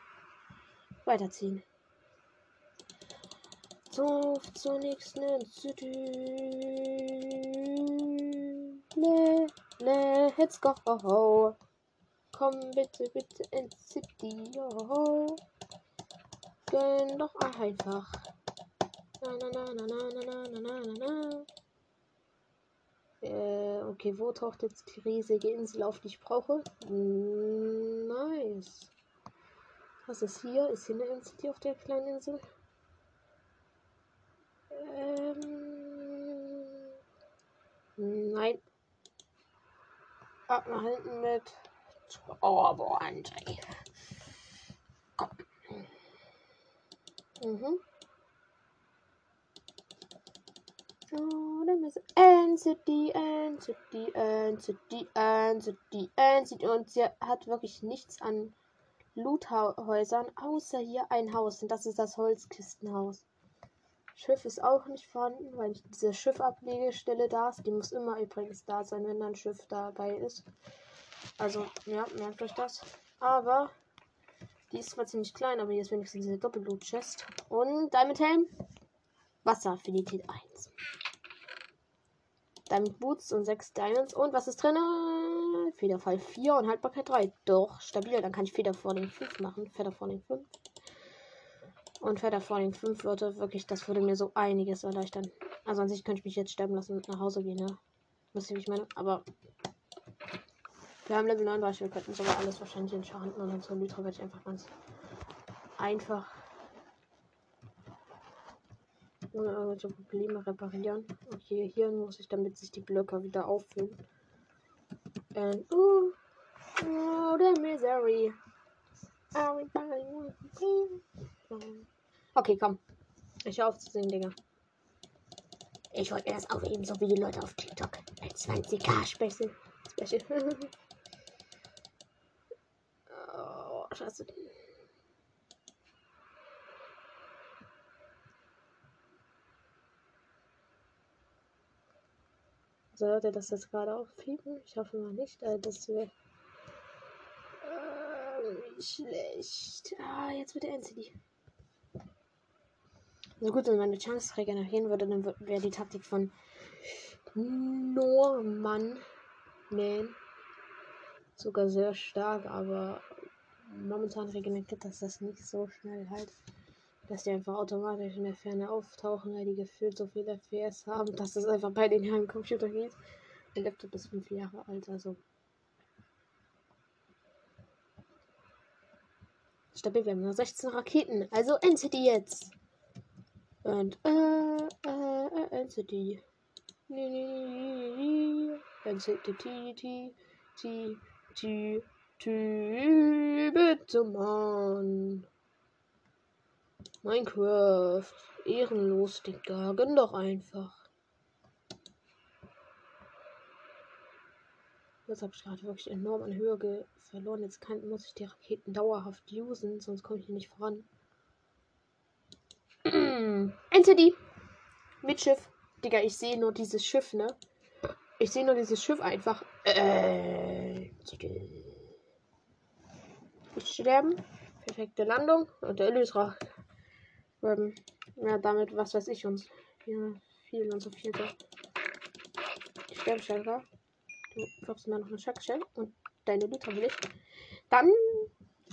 weiterziehen. So, zur nächsten City. Le, let's go. Komm bitte, bitte ins City. Oh. Gönn doch einfach. Na, na, na, na, na, na, na, na, na, na. Äh, okay, wo taucht jetzt die riesige Insel auf, die ich brauche? Nice. Was ist hier? Ist hier eine Insel auf der kleinen Insel? Ähm, nein. Ab nach hinten mit. Oh, boah, André. Komm. Mhm. Dann ist NCD, NCD, NCD, NCD, NCD. Und sie hat wirklich nichts an Loothäusern, außer hier ein Haus. Und das ist das Holzkistenhaus. Schiff ist auch nicht vorhanden, weil ich diese Schiffablegestelle da ist. Die muss immer übrigens da sein, wenn ein Schiff dabei ist. Also, ja, merkt euch das. Aber die ist zwar ziemlich klein, aber hier ist wenigstens diese Doppelblut-Chest. Und Diamond Helm. Wasseraffinität 1. Diamond Boots und 6 Diamonds. Und was ist drin? Federfall 4 und Haltbarkeit 3. Doch, stabil. Dann kann ich Federfalling 5 machen. Federfalling 5. Und Feather Falling 5 würde wirklich, das würde mir so einiges erleichtern. Also an sich könnte ich mich jetzt sterben lassen und nach Hause gehen, ne? Wisst ihr, wie ich meine? Aber wir haben Level 39, wir könnten sogar alles wahrscheinlich enchanten und so Lytra werde ich einfach ganz einfach ohne irgendwelche Probleme reparieren. Okay, hier muss ich, damit sich die Blöcke wieder auffüllen. And, uh, oh, the misery. Okay, komm. Ich höre auf zu singen, Digga. Ich wollte erst aufheben, so wie die Leute auf TikTok. Ein 20k Special. Special. oh, scheiße. Sollte das jetzt gerade aufheben? Ich hoffe mal nicht. Äh, das wäre äh, schlecht. Ah, jetzt wird der NCD. So gut, wenn meine Chance regenerieren würde, dann wäre die Taktik von Norman Man sogar sehr stark, aber momentan regeneriert das das nicht so schnell halt, dass die einfach automatisch in der Ferne auftauchen, weil die gefühlt so viele FPS haben, dass es einfach bei den im Computer geht. Der Laptop ist fünf Jahre alt, also stabil. Wir haben nur 16 Raketen, also die jetzt. Und äh, äh, äh, NCT. NCT, T, T, T, T, T, bitte Mann. Minecraft. Ehrenlos, Digga. Gönn doch einfach. Jetzt habe ich gerade wirklich enorm an Höhe verloren. Jetzt kann, muss ich die Raketen dauerhaft usen, sonst komme ich hier nicht voran. Entity. Mit Schiff. Digga, ich sehe nur dieses Schiff, ne? Ich sehe nur dieses Schiff einfach. Äh. Sterben. Perfekte Landung. Und der Elytra. Ähm, ja, damit, was weiß ich uns. Ja, viel und so viel. Ich sterbe Schalker. Du droppst mir noch eine Schackshell. Und deine Elytra will ich. Dann.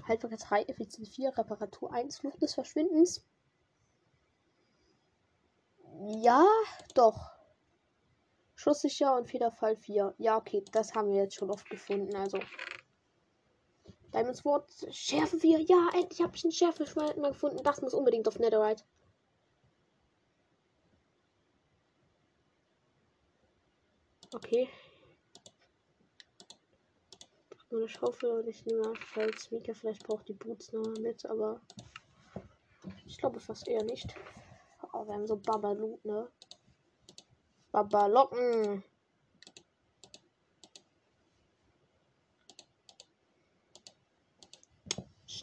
Haltbarkeit 3, Effizienz 4, Reparatur 1, Flucht des Verschwindens. Ja, doch. Schusssicher und Federfall 4. Ja, okay, das haben wir jetzt schon oft gefunden, also. Diamond Sword, Schärfe 4. Ja, endlich habe ich ein Schärfe mal gefunden. Das muss unbedingt auf Netherite. Okay. Nur eine Schaufel und ich nehme falls Mika vielleicht braucht die Boots noch mit, aber ich glaube fast eher nicht. Oh, wir haben so Babalu, ne? Babalocken.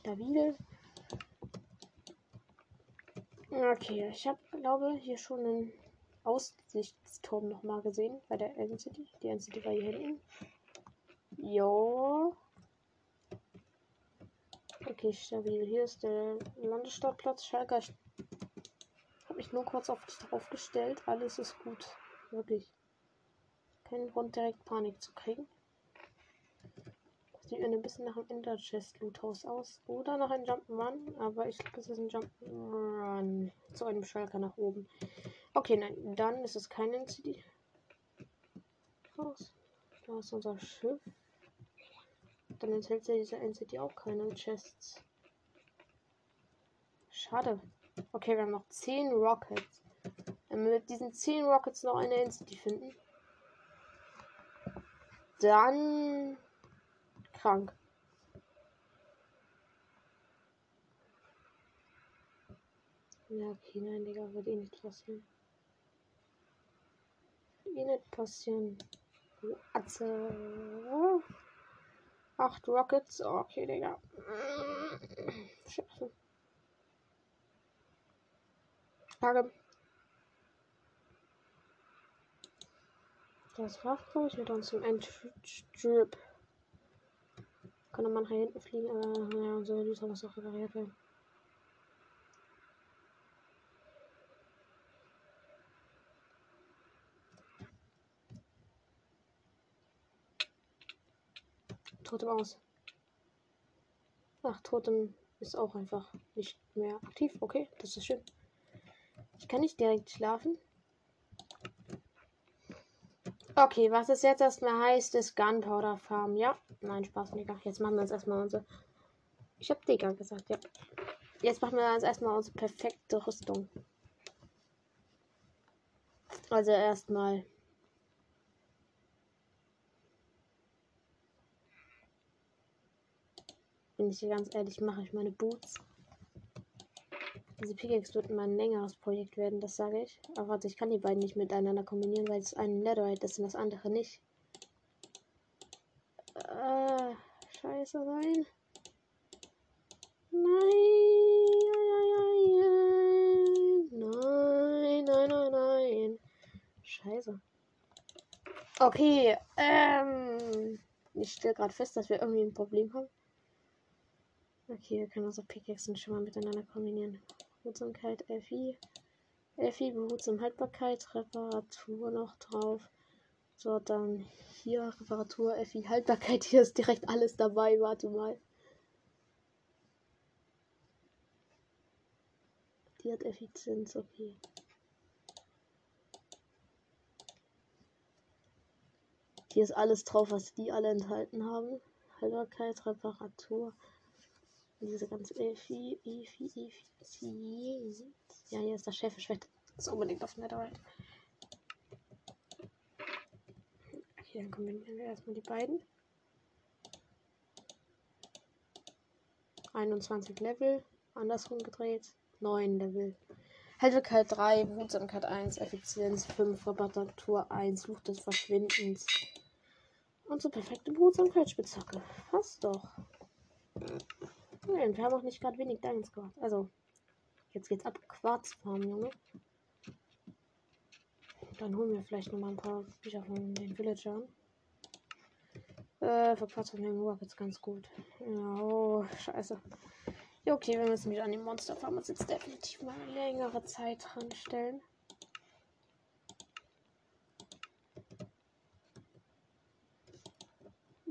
Stabil. Okay, ich habe, glaube hier schon einen Aussichtsturm noch mal gesehen bei der NCT. Die NCT war hier hinten. Jo. Okay, stabil. Hier ist der Landesstartplatz. Schalke. Ich habe mich nur kurz auf dich drauf gestellt. Alles ist gut. Wirklich. Kein Grund, direkt Panik zu kriegen. Sieht mir ein bisschen nach einem Ender Chest Loot House aus. Oder nach einem Jump'n'Run. Aber ich glaube, es ist ein Jump'n'Run. Zu einem Schalker nach oben. Okay, nein. Dann ist es kein NCD. Raus. Da ist unser Schiff. Dann enthält ja dieser NCD auch keine Chests. Schade. Okay, wir haben noch 10 Rockets. Wenn wir mit diesen 10 Rockets noch eine NCD finden, dann krank. Ja, okay, nein, Digga, wird eh nicht passieren. Wird eh nicht passieren. Du Atze. Acht Rockets. Okay, Digga. Scheiße. Frage. Das war's, glaube ich, mit uns im Endstrip. Kann man nach hinten fliegen, aber naja, unsere Loser muss auch repariert werden. Totem aus. Ach, Totem ist auch einfach nicht mehr aktiv. Okay, das ist schön. Ich kann nicht direkt schlafen. Okay, was es jetzt erstmal heißt, ist Gunpowder Farm. Ja, nein, Spaß, Digga. Jetzt machen wir uns erstmal unsere. Ich hab Digga gesagt, ja. Jetzt machen wir uns erstmal unsere perfekte Rüstung. Also erstmal Bin ich hier ganz ehrlich, mache ich meine Boots. Diese Pickaxe wird ein längeres Projekt werden, das sage ich. Aber warte, ich kann die beiden nicht miteinander kombinieren, weil es ein Netherite ist und das andere nicht. Äh, scheiße sein. Nein, nein, nein, nein, nein. Scheiße. Okay, ähm, ich stelle gerade fest, dass wir irgendwie ein Problem haben. Okay, wir können unsere Pickaxen schon mal miteinander kombinieren. Behutsamkeit, FI. FI, Behutsam Haltbarkeit, Reparatur noch drauf. So, dann hier Reparatur, FI, Haltbarkeit. Hier ist direkt alles dabei. Warte mal. Die hat Effizienz, okay. Hier ist alles drauf, was die alle enthalten haben. Haltbarkeit, Reparatur. Diese ganze Efi, Efi, Efi, Ja, hier ist das werde das unbedingt auf Netherite. Okay, dann kombinieren wir erstmal die beiden. 21 Level, andersrum gedreht, 9 Level. Helligkeit 3, Behutsamkeit 1, Effizienz 5, Reparatur 1, Fluch des Verschwindens. Und so perfekte Behutsamkeitsspitzhacke. Passt doch. Nein, wir haben auch nicht gerade wenig Diamonds gemacht. Also, jetzt geht's ab. Quarzfarm, Junge. Dann holen wir vielleicht noch mal ein paar Bücher von den Villagern. Äh, für Quarzfarm den jetzt ganz gut. Oh, scheiße. Ja, okay, wir müssen wieder an die Monsterfarm uns jetzt definitiv mal längere Zeit dran stellen.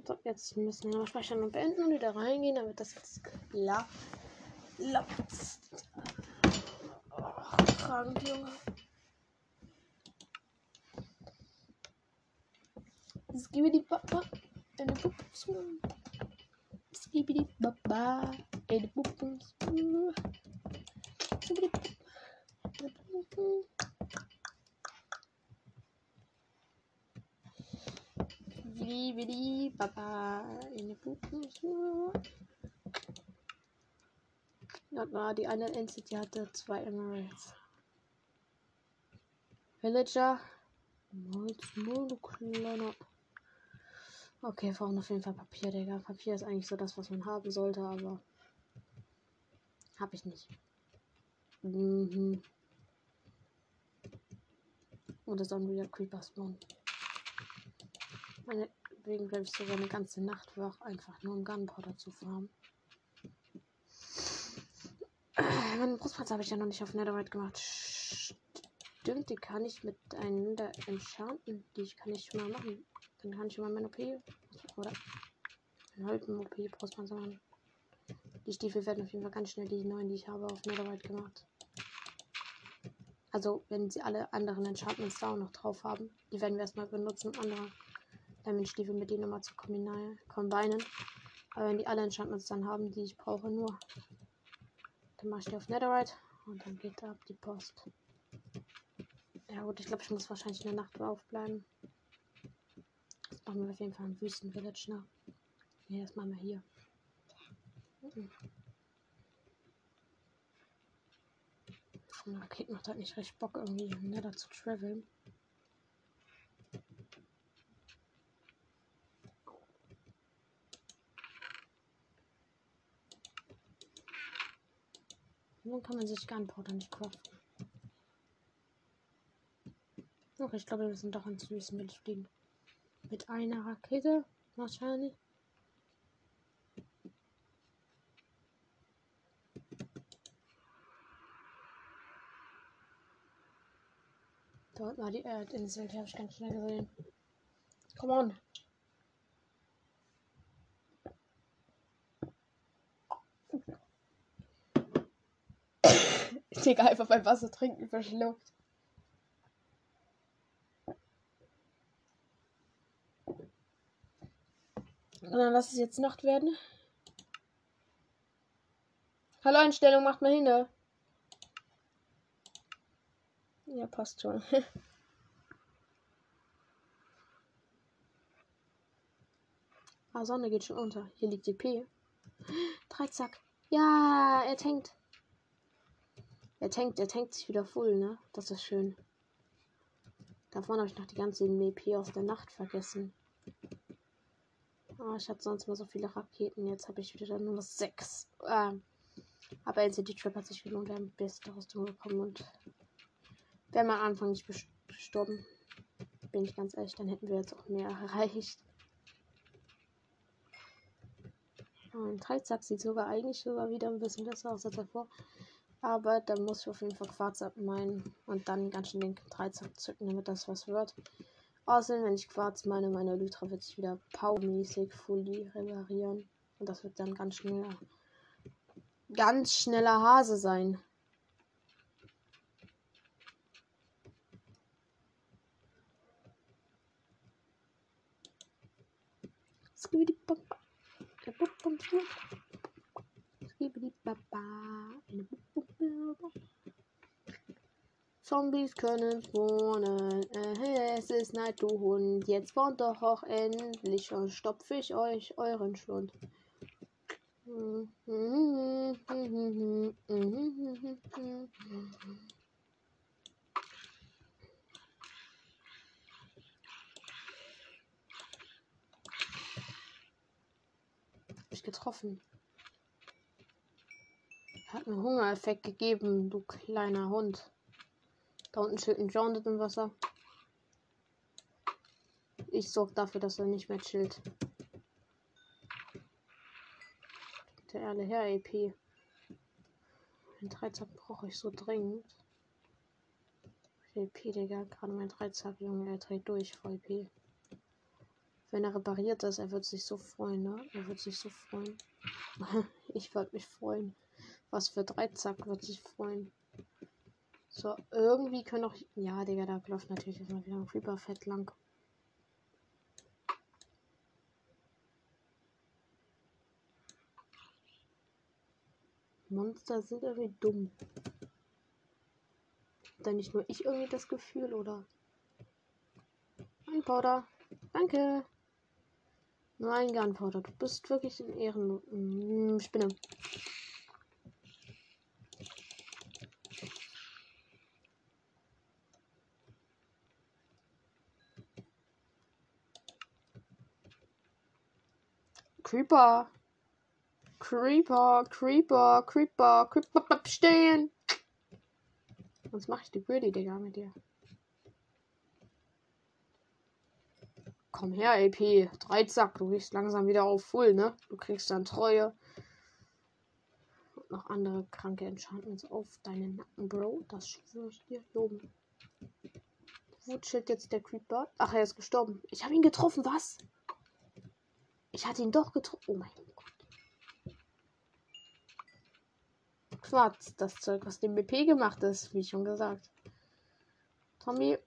So, jetzt müssen wir noch speichern und beenden und wieder reingehen, damit das jetzt klappt. Ach, oh, tragen die Junge. Skibidi Papa eine Puppen. Skibidi Papa eine Puppen. Skibidi Papa eine Puppen. Skibidi Papa. Eine Puppens. Das war die eine Entity hatte zwei Emeralds. Villager. Malz, Molo, kleiner. Okay, wir brauchen auf jeden Fall Papier, Digga. Papier ist eigentlich so das, was man haben sollte, aber. Hab ich nicht. Mhm. Oder sollen wieder Creeper spawnen? Meine, wegen bleibe ich sogar eine ganze Nacht wach, einfach nur um Gunpowder zu farmen. Meine Brustpanzer habe ich ja noch nicht auf Netherite gemacht. Stimmt, die kann ich mit einander enchanten. Die kann ich schon mal machen. Dann kann ich mal meine OP oder einen halben OP Brustpanzer machen. Die Stiefel werden auf jeden Fall ganz schnell die neuen, die ich habe, auf Netherite gemacht. Also, wenn sie alle anderen Enchantments da auch noch drauf haben, die werden wir erstmal benutzen, um andere Diamond-Stiefel mit denen nochmal zu kombinieren. Aber wenn die alle Enchantments dann haben, die ich brauche, nur dann mache ich die auf Netherite und dann geht da ab die Post. Ja gut, ich glaube, ich muss wahrscheinlich in der Nacht aufbleiben. Das machen wir auf jeden Fall im Wüstenvillage, ne? Nee, das machen wir hier. Mhm. Von Raketen macht halt nicht recht Bock, irgendwie im Nether zu traveln. Nun kann man sich Gunpowder nicht craften. Okay, ich glaube, wir müssen doch ins Wüstenbild fliegen. Mit einer Rakete wahrscheinlich. Dort war die Erdinsel, die habe ich ganz schnell gesehen. Come on. Digga, einfach beim Wasser trinken verschluckt. Und dann lass es jetzt Nacht werden. Hallo Einstellung, macht mal hin, ne? Ja, passt schon. ah, Sonne geht schon unter. Hier liegt die P. Dreizack. Ja, er tankt. Er tankt, er tankt sich wieder voll, ne? Das ist schön. Davon habe ich noch die ganze MP aus der Nacht vergessen. Oh, ich hatte sonst immer so viele Raketen. Jetzt habe ich wieder nur noch sechs. Ähm, aber LCD Trap hat sich gelohnt. Wir haben beste Rüstung bekommen und wäre am Anfang nicht gestorben, bin ich ganz ehrlich, dann hätten wir jetzt auch mehr erreicht. Ein Dreizack sieht sogar eigentlich sogar wieder ein bisschen besser aus als davor. Aber da muss ich auf jeden Fall Quarz abmeinen und dann ganz schön den Dreizack zücken, damit das was wird. Außerdem, wenn ich Quarz meine, meine Lytra wird sich wieder powermäßig fully reparieren. Und das wird dann ganz schnell. Ganz schneller Hase sein. Skibidi Papa. Skibidi Papa. Zombies können spawnen. Äh, es ist Neid, du Hund. Jetzt spawnt doch auch endlich und stopfe ich euch euren Schlund. Ich getroffen. Hat einen Hungereffekt gegeben, du kleiner Hund. Da unten chillt ein Grounded im Wasser. Ich sorge dafür, dass er nicht mehr chillt. Der Erde her, EP. Ein Dreizack brauche ich so dringend. EP, Digga. Gerade mein Dreizack, Junge, er dreht durch EP. Wenn er repariert ist, er wird sich so freuen, ne? Er wird sich so freuen. ich würde mich freuen. Was für Dreizack wird sich freuen. So, irgendwie können auch. Ja, Digga, da läuft natürlich erstmal wieder ein Creeper fett lang. Monster sind irgendwie dumm. Hat da nicht nur ich irgendwie das Gefühl, oder? Ein Powder. Danke. Nein, Gunpowder. Du bist wirklich in Ehren. Hm, Spinne. Creeper. Creeper, Creeper, Creeper, Creeper, stehen. Sonst mache ich die Gritty, Digga, mit dir. Komm her, AP. Dreizack, du gehst langsam wieder auf Full, ne? Du kriegst dann Treue. Und noch andere kranke Enchantments auf deinen Nacken, Bro. Das schwöre ich dir. Hier oben. Wo chillt jetzt der Creeper? Ach, er ist gestorben. Ich habe ihn getroffen, was? Ich hatte ihn doch getroffen. Oh mein Gott. Quatsch, das Zeug, was dem BP gemacht ist, wie schon gesagt. Tommy.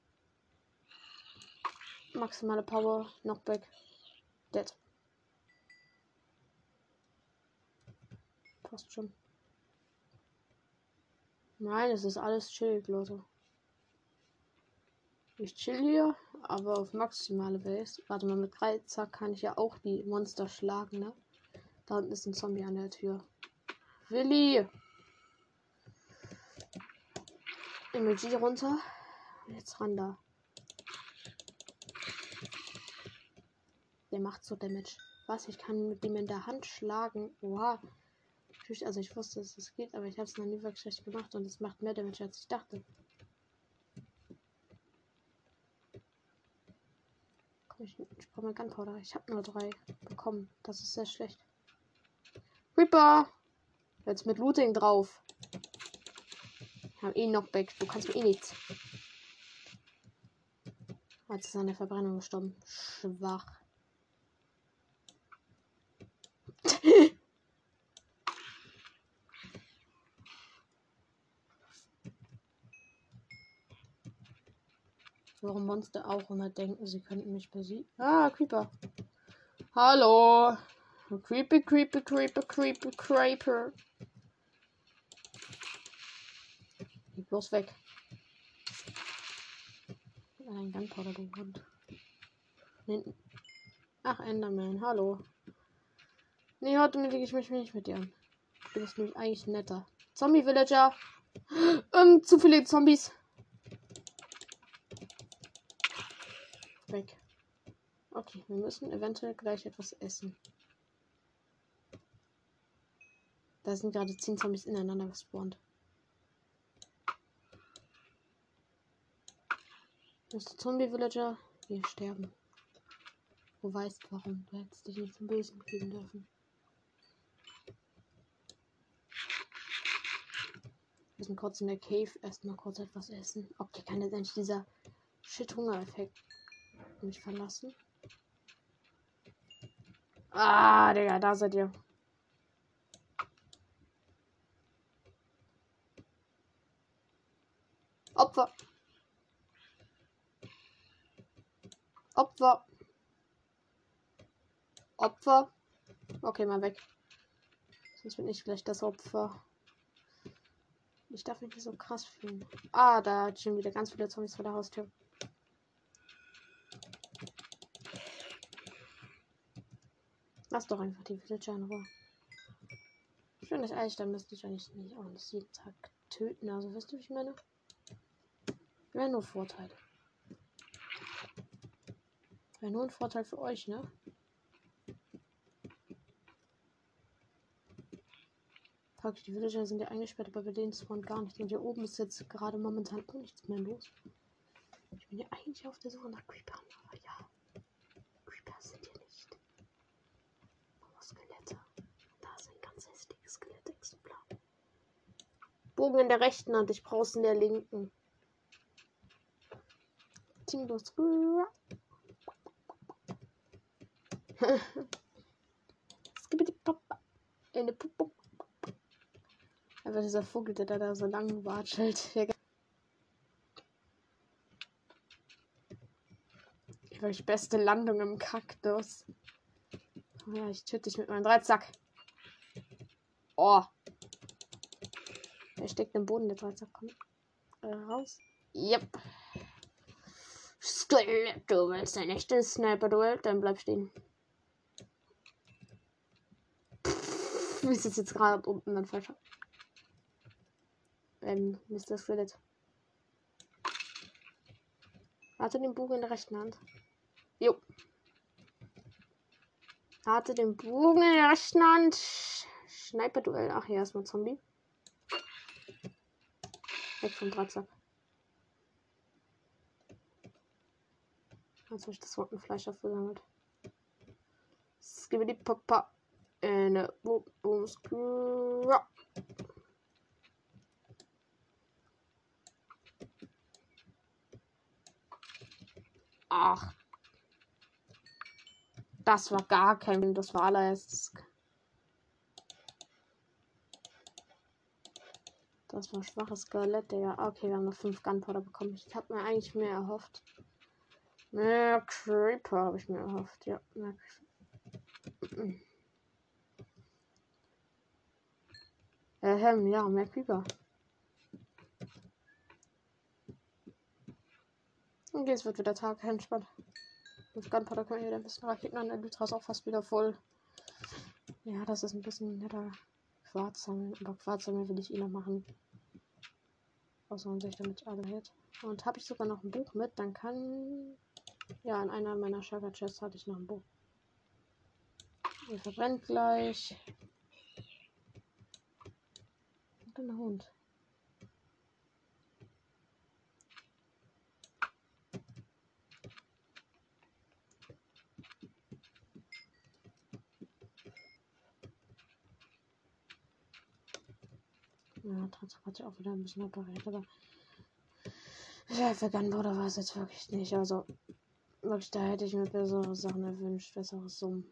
Maximale Power, Knockback, Dead. Passt schon. Nein, es ist alles chillig, Leute. Ich chill hier, aber auf maximale Base. Warte mal, mit 3 Zack kann ich ja auch die Monster schlagen, ne? Da unten ist ein Zombie an der Tür. Willi! Emoji runter. Jetzt ran da. Der macht so Damage. Was? Ich kann mit dem in der Hand schlagen. Oha. Also ich wusste, dass es geht, aber ich habe es noch nie wirklich recht gemacht und es macht mehr Damage, als ich dachte. Ich, ich brauche mal Gunpowder. Ich habe nur drei bekommen. Das ist sehr schlecht. Reaper! Jetzt mit Looting drauf. Ich habe eh Knockback. Du kannst mir eh nichts. Jetzt ist an der Verbrennung gestorben. Schwach. Warum Monster auch immer denken, sie könnten mich besiegen. Ah, Creeper. Hallo. Creepy, creepy, creepy, creepy, creeper. Geh bloß weg. Ein Gunpowder gewonnen. Hinten. Ach, Enderman, hallo. Nee, heute lege ich mich nicht mit dir an. Du bist nämlich eigentlich netter. Zombie-Villager. Ähm, zu viele Zombies. Weg. Okay, wir müssen eventuell gleich etwas essen. Da sind gerade 10 Zombies ineinander gespawnt. Mr. Zombie Villager, wir sterben. Du weißt warum. Du hättest dich nicht zum Bösen kriegen dürfen. Wir müssen kurz in der Cave erstmal kurz etwas essen. Okay, kann jetzt endlich dieser Shit-Hunger-Effekt mich verlassen. Ah, Digga, da seid ihr. Opfer. Opfer. Opfer. Okay, mal weg. Sonst bin ich vielleicht das Opfer. Ich darf mich nicht so krass fühlen. Ah, da schon wieder ganz viele Zombies vor der Haustür. Lass doch einfach die Villager in Ruhe. Schönes Eis, dann müsste ich eigentlich nicht auch nicht jeden Tag töten. Also, weißt du, wie ich meine? Wäre nur Vorteil. Wäre nur ein Vorteil für euch, ne? Die Villager sind ja eingesperrt, aber bei denen spawnt gar nicht. Und hier oben ist jetzt gerade momentan auch nichts mehr los. Ich bin ja eigentlich auf der Suche nach Creepern. Bogen in der rechten Hand, ich brauch's in der linken. Teamlos. Einfach dieser Vogel, der da so lang watschelt. Wirklich beste Landung im Kaktus. Ja, ich töte dich mit meinem Dreizack. Oh. Versteckt im Boden der Dreizack kommt äh, raus. Yep. Skelett, du willst ein echtes Sniper-Duell? Dann bleib stehen. Wie ist jetzt gerade unten dann falsch? Ähm, Mr. Skelett. Hatte den Bogen in der rechten Hand. Jo. Hatte den Bogen in der rechten Hand. Sniper-Duell. Ach, hier ist mal Zombie. Weg vom. Jetzt habe ich das Rottenfleisch aufgesammelt. Skibidi Papa. Eine Boom Ach. Das war gar kein, das war allererstes. Das war ein schwaches Skelett, Digga. Okay, wir haben noch 5 Gunpowder bekommen. Ich habe mir eigentlich mehr erhofft. Mehr Creeper habe ich mir erhofft. Ja, mehr Ähm, ja, mehr Creeper. Okay, es wird wieder Tag, entspannt. Mit Gunpowder können wir wieder ein bisschen Raketen an. Der Lytra ist auch fast wieder voll. Ja, das ist ein bisschen netter Quarz sammeln. Aber Quarz sammeln will ich eh noch machen. Außer man sich damit alle hält. Und habe ich sogar noch ein Buch mit, dann kann ja, in einer meiner Shaka Chests hatte ich noch ein Buch. Er verbrennt gleich. Und ein Hund. Ja, trotzdem hat sich auch wieder ein bisschen repariert, aber ja, vegan war es jetzt wirklich nicht. Also Wirklich, da hätte ich mir bessere Sachen erwünscht, bessere Summen.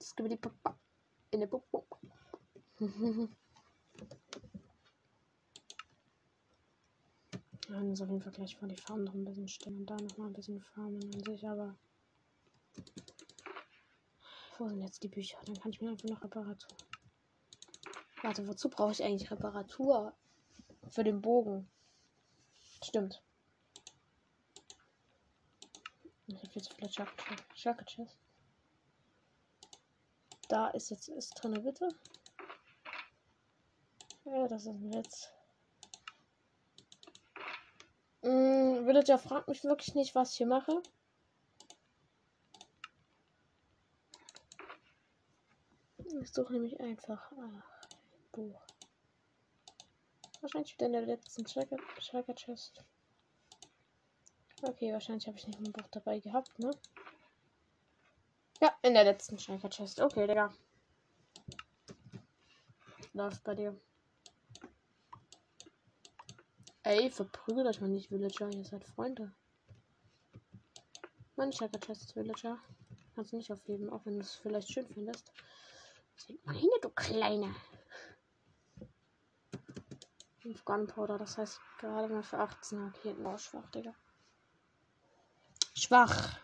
Skibidi Papa. In der Popo. Ja, auf jeden Fall gleich vor die Farm noch ein bisschen stehen und da noch mal ein bisschen farmen an sich, aber. Wo sind jetzt die Bücher? Dann kann ich mir einfach noch Reparatur. Warte, wozu brauche ich eigentlich Reparatur? Für den Bogen. Stimmt. Ich habe jetzt vielleicht Shaka Chest. Da ist jetzt ist drin, bitte. Ja, das ist ein Witz. Mm, Villager fragt mich wirklich nicht, was ich hier mache. Ich suche nämlich einfach. Ach. Buch. Wahrscheinlich wieder in der letzten Tracker Chest. Okay, wahrscheinlich habe ich nicht ein Buch dabei gehabt, ne? Ja, in der letzten Tracker Chest. Okay, Digga. Läuft bei dir. Ey, verprügelt euch mal nicht, Villager. Ihr seid Freunde. Mein Tracker Chest, Villager. Kannst du nicht aufheben, auch wenn du es vielleicht schön findest. Meine, du Kleine. 5 Gunpowder, das heißt gerade mal für 18 Raketen. Oh, schwach, Digga. Schwach.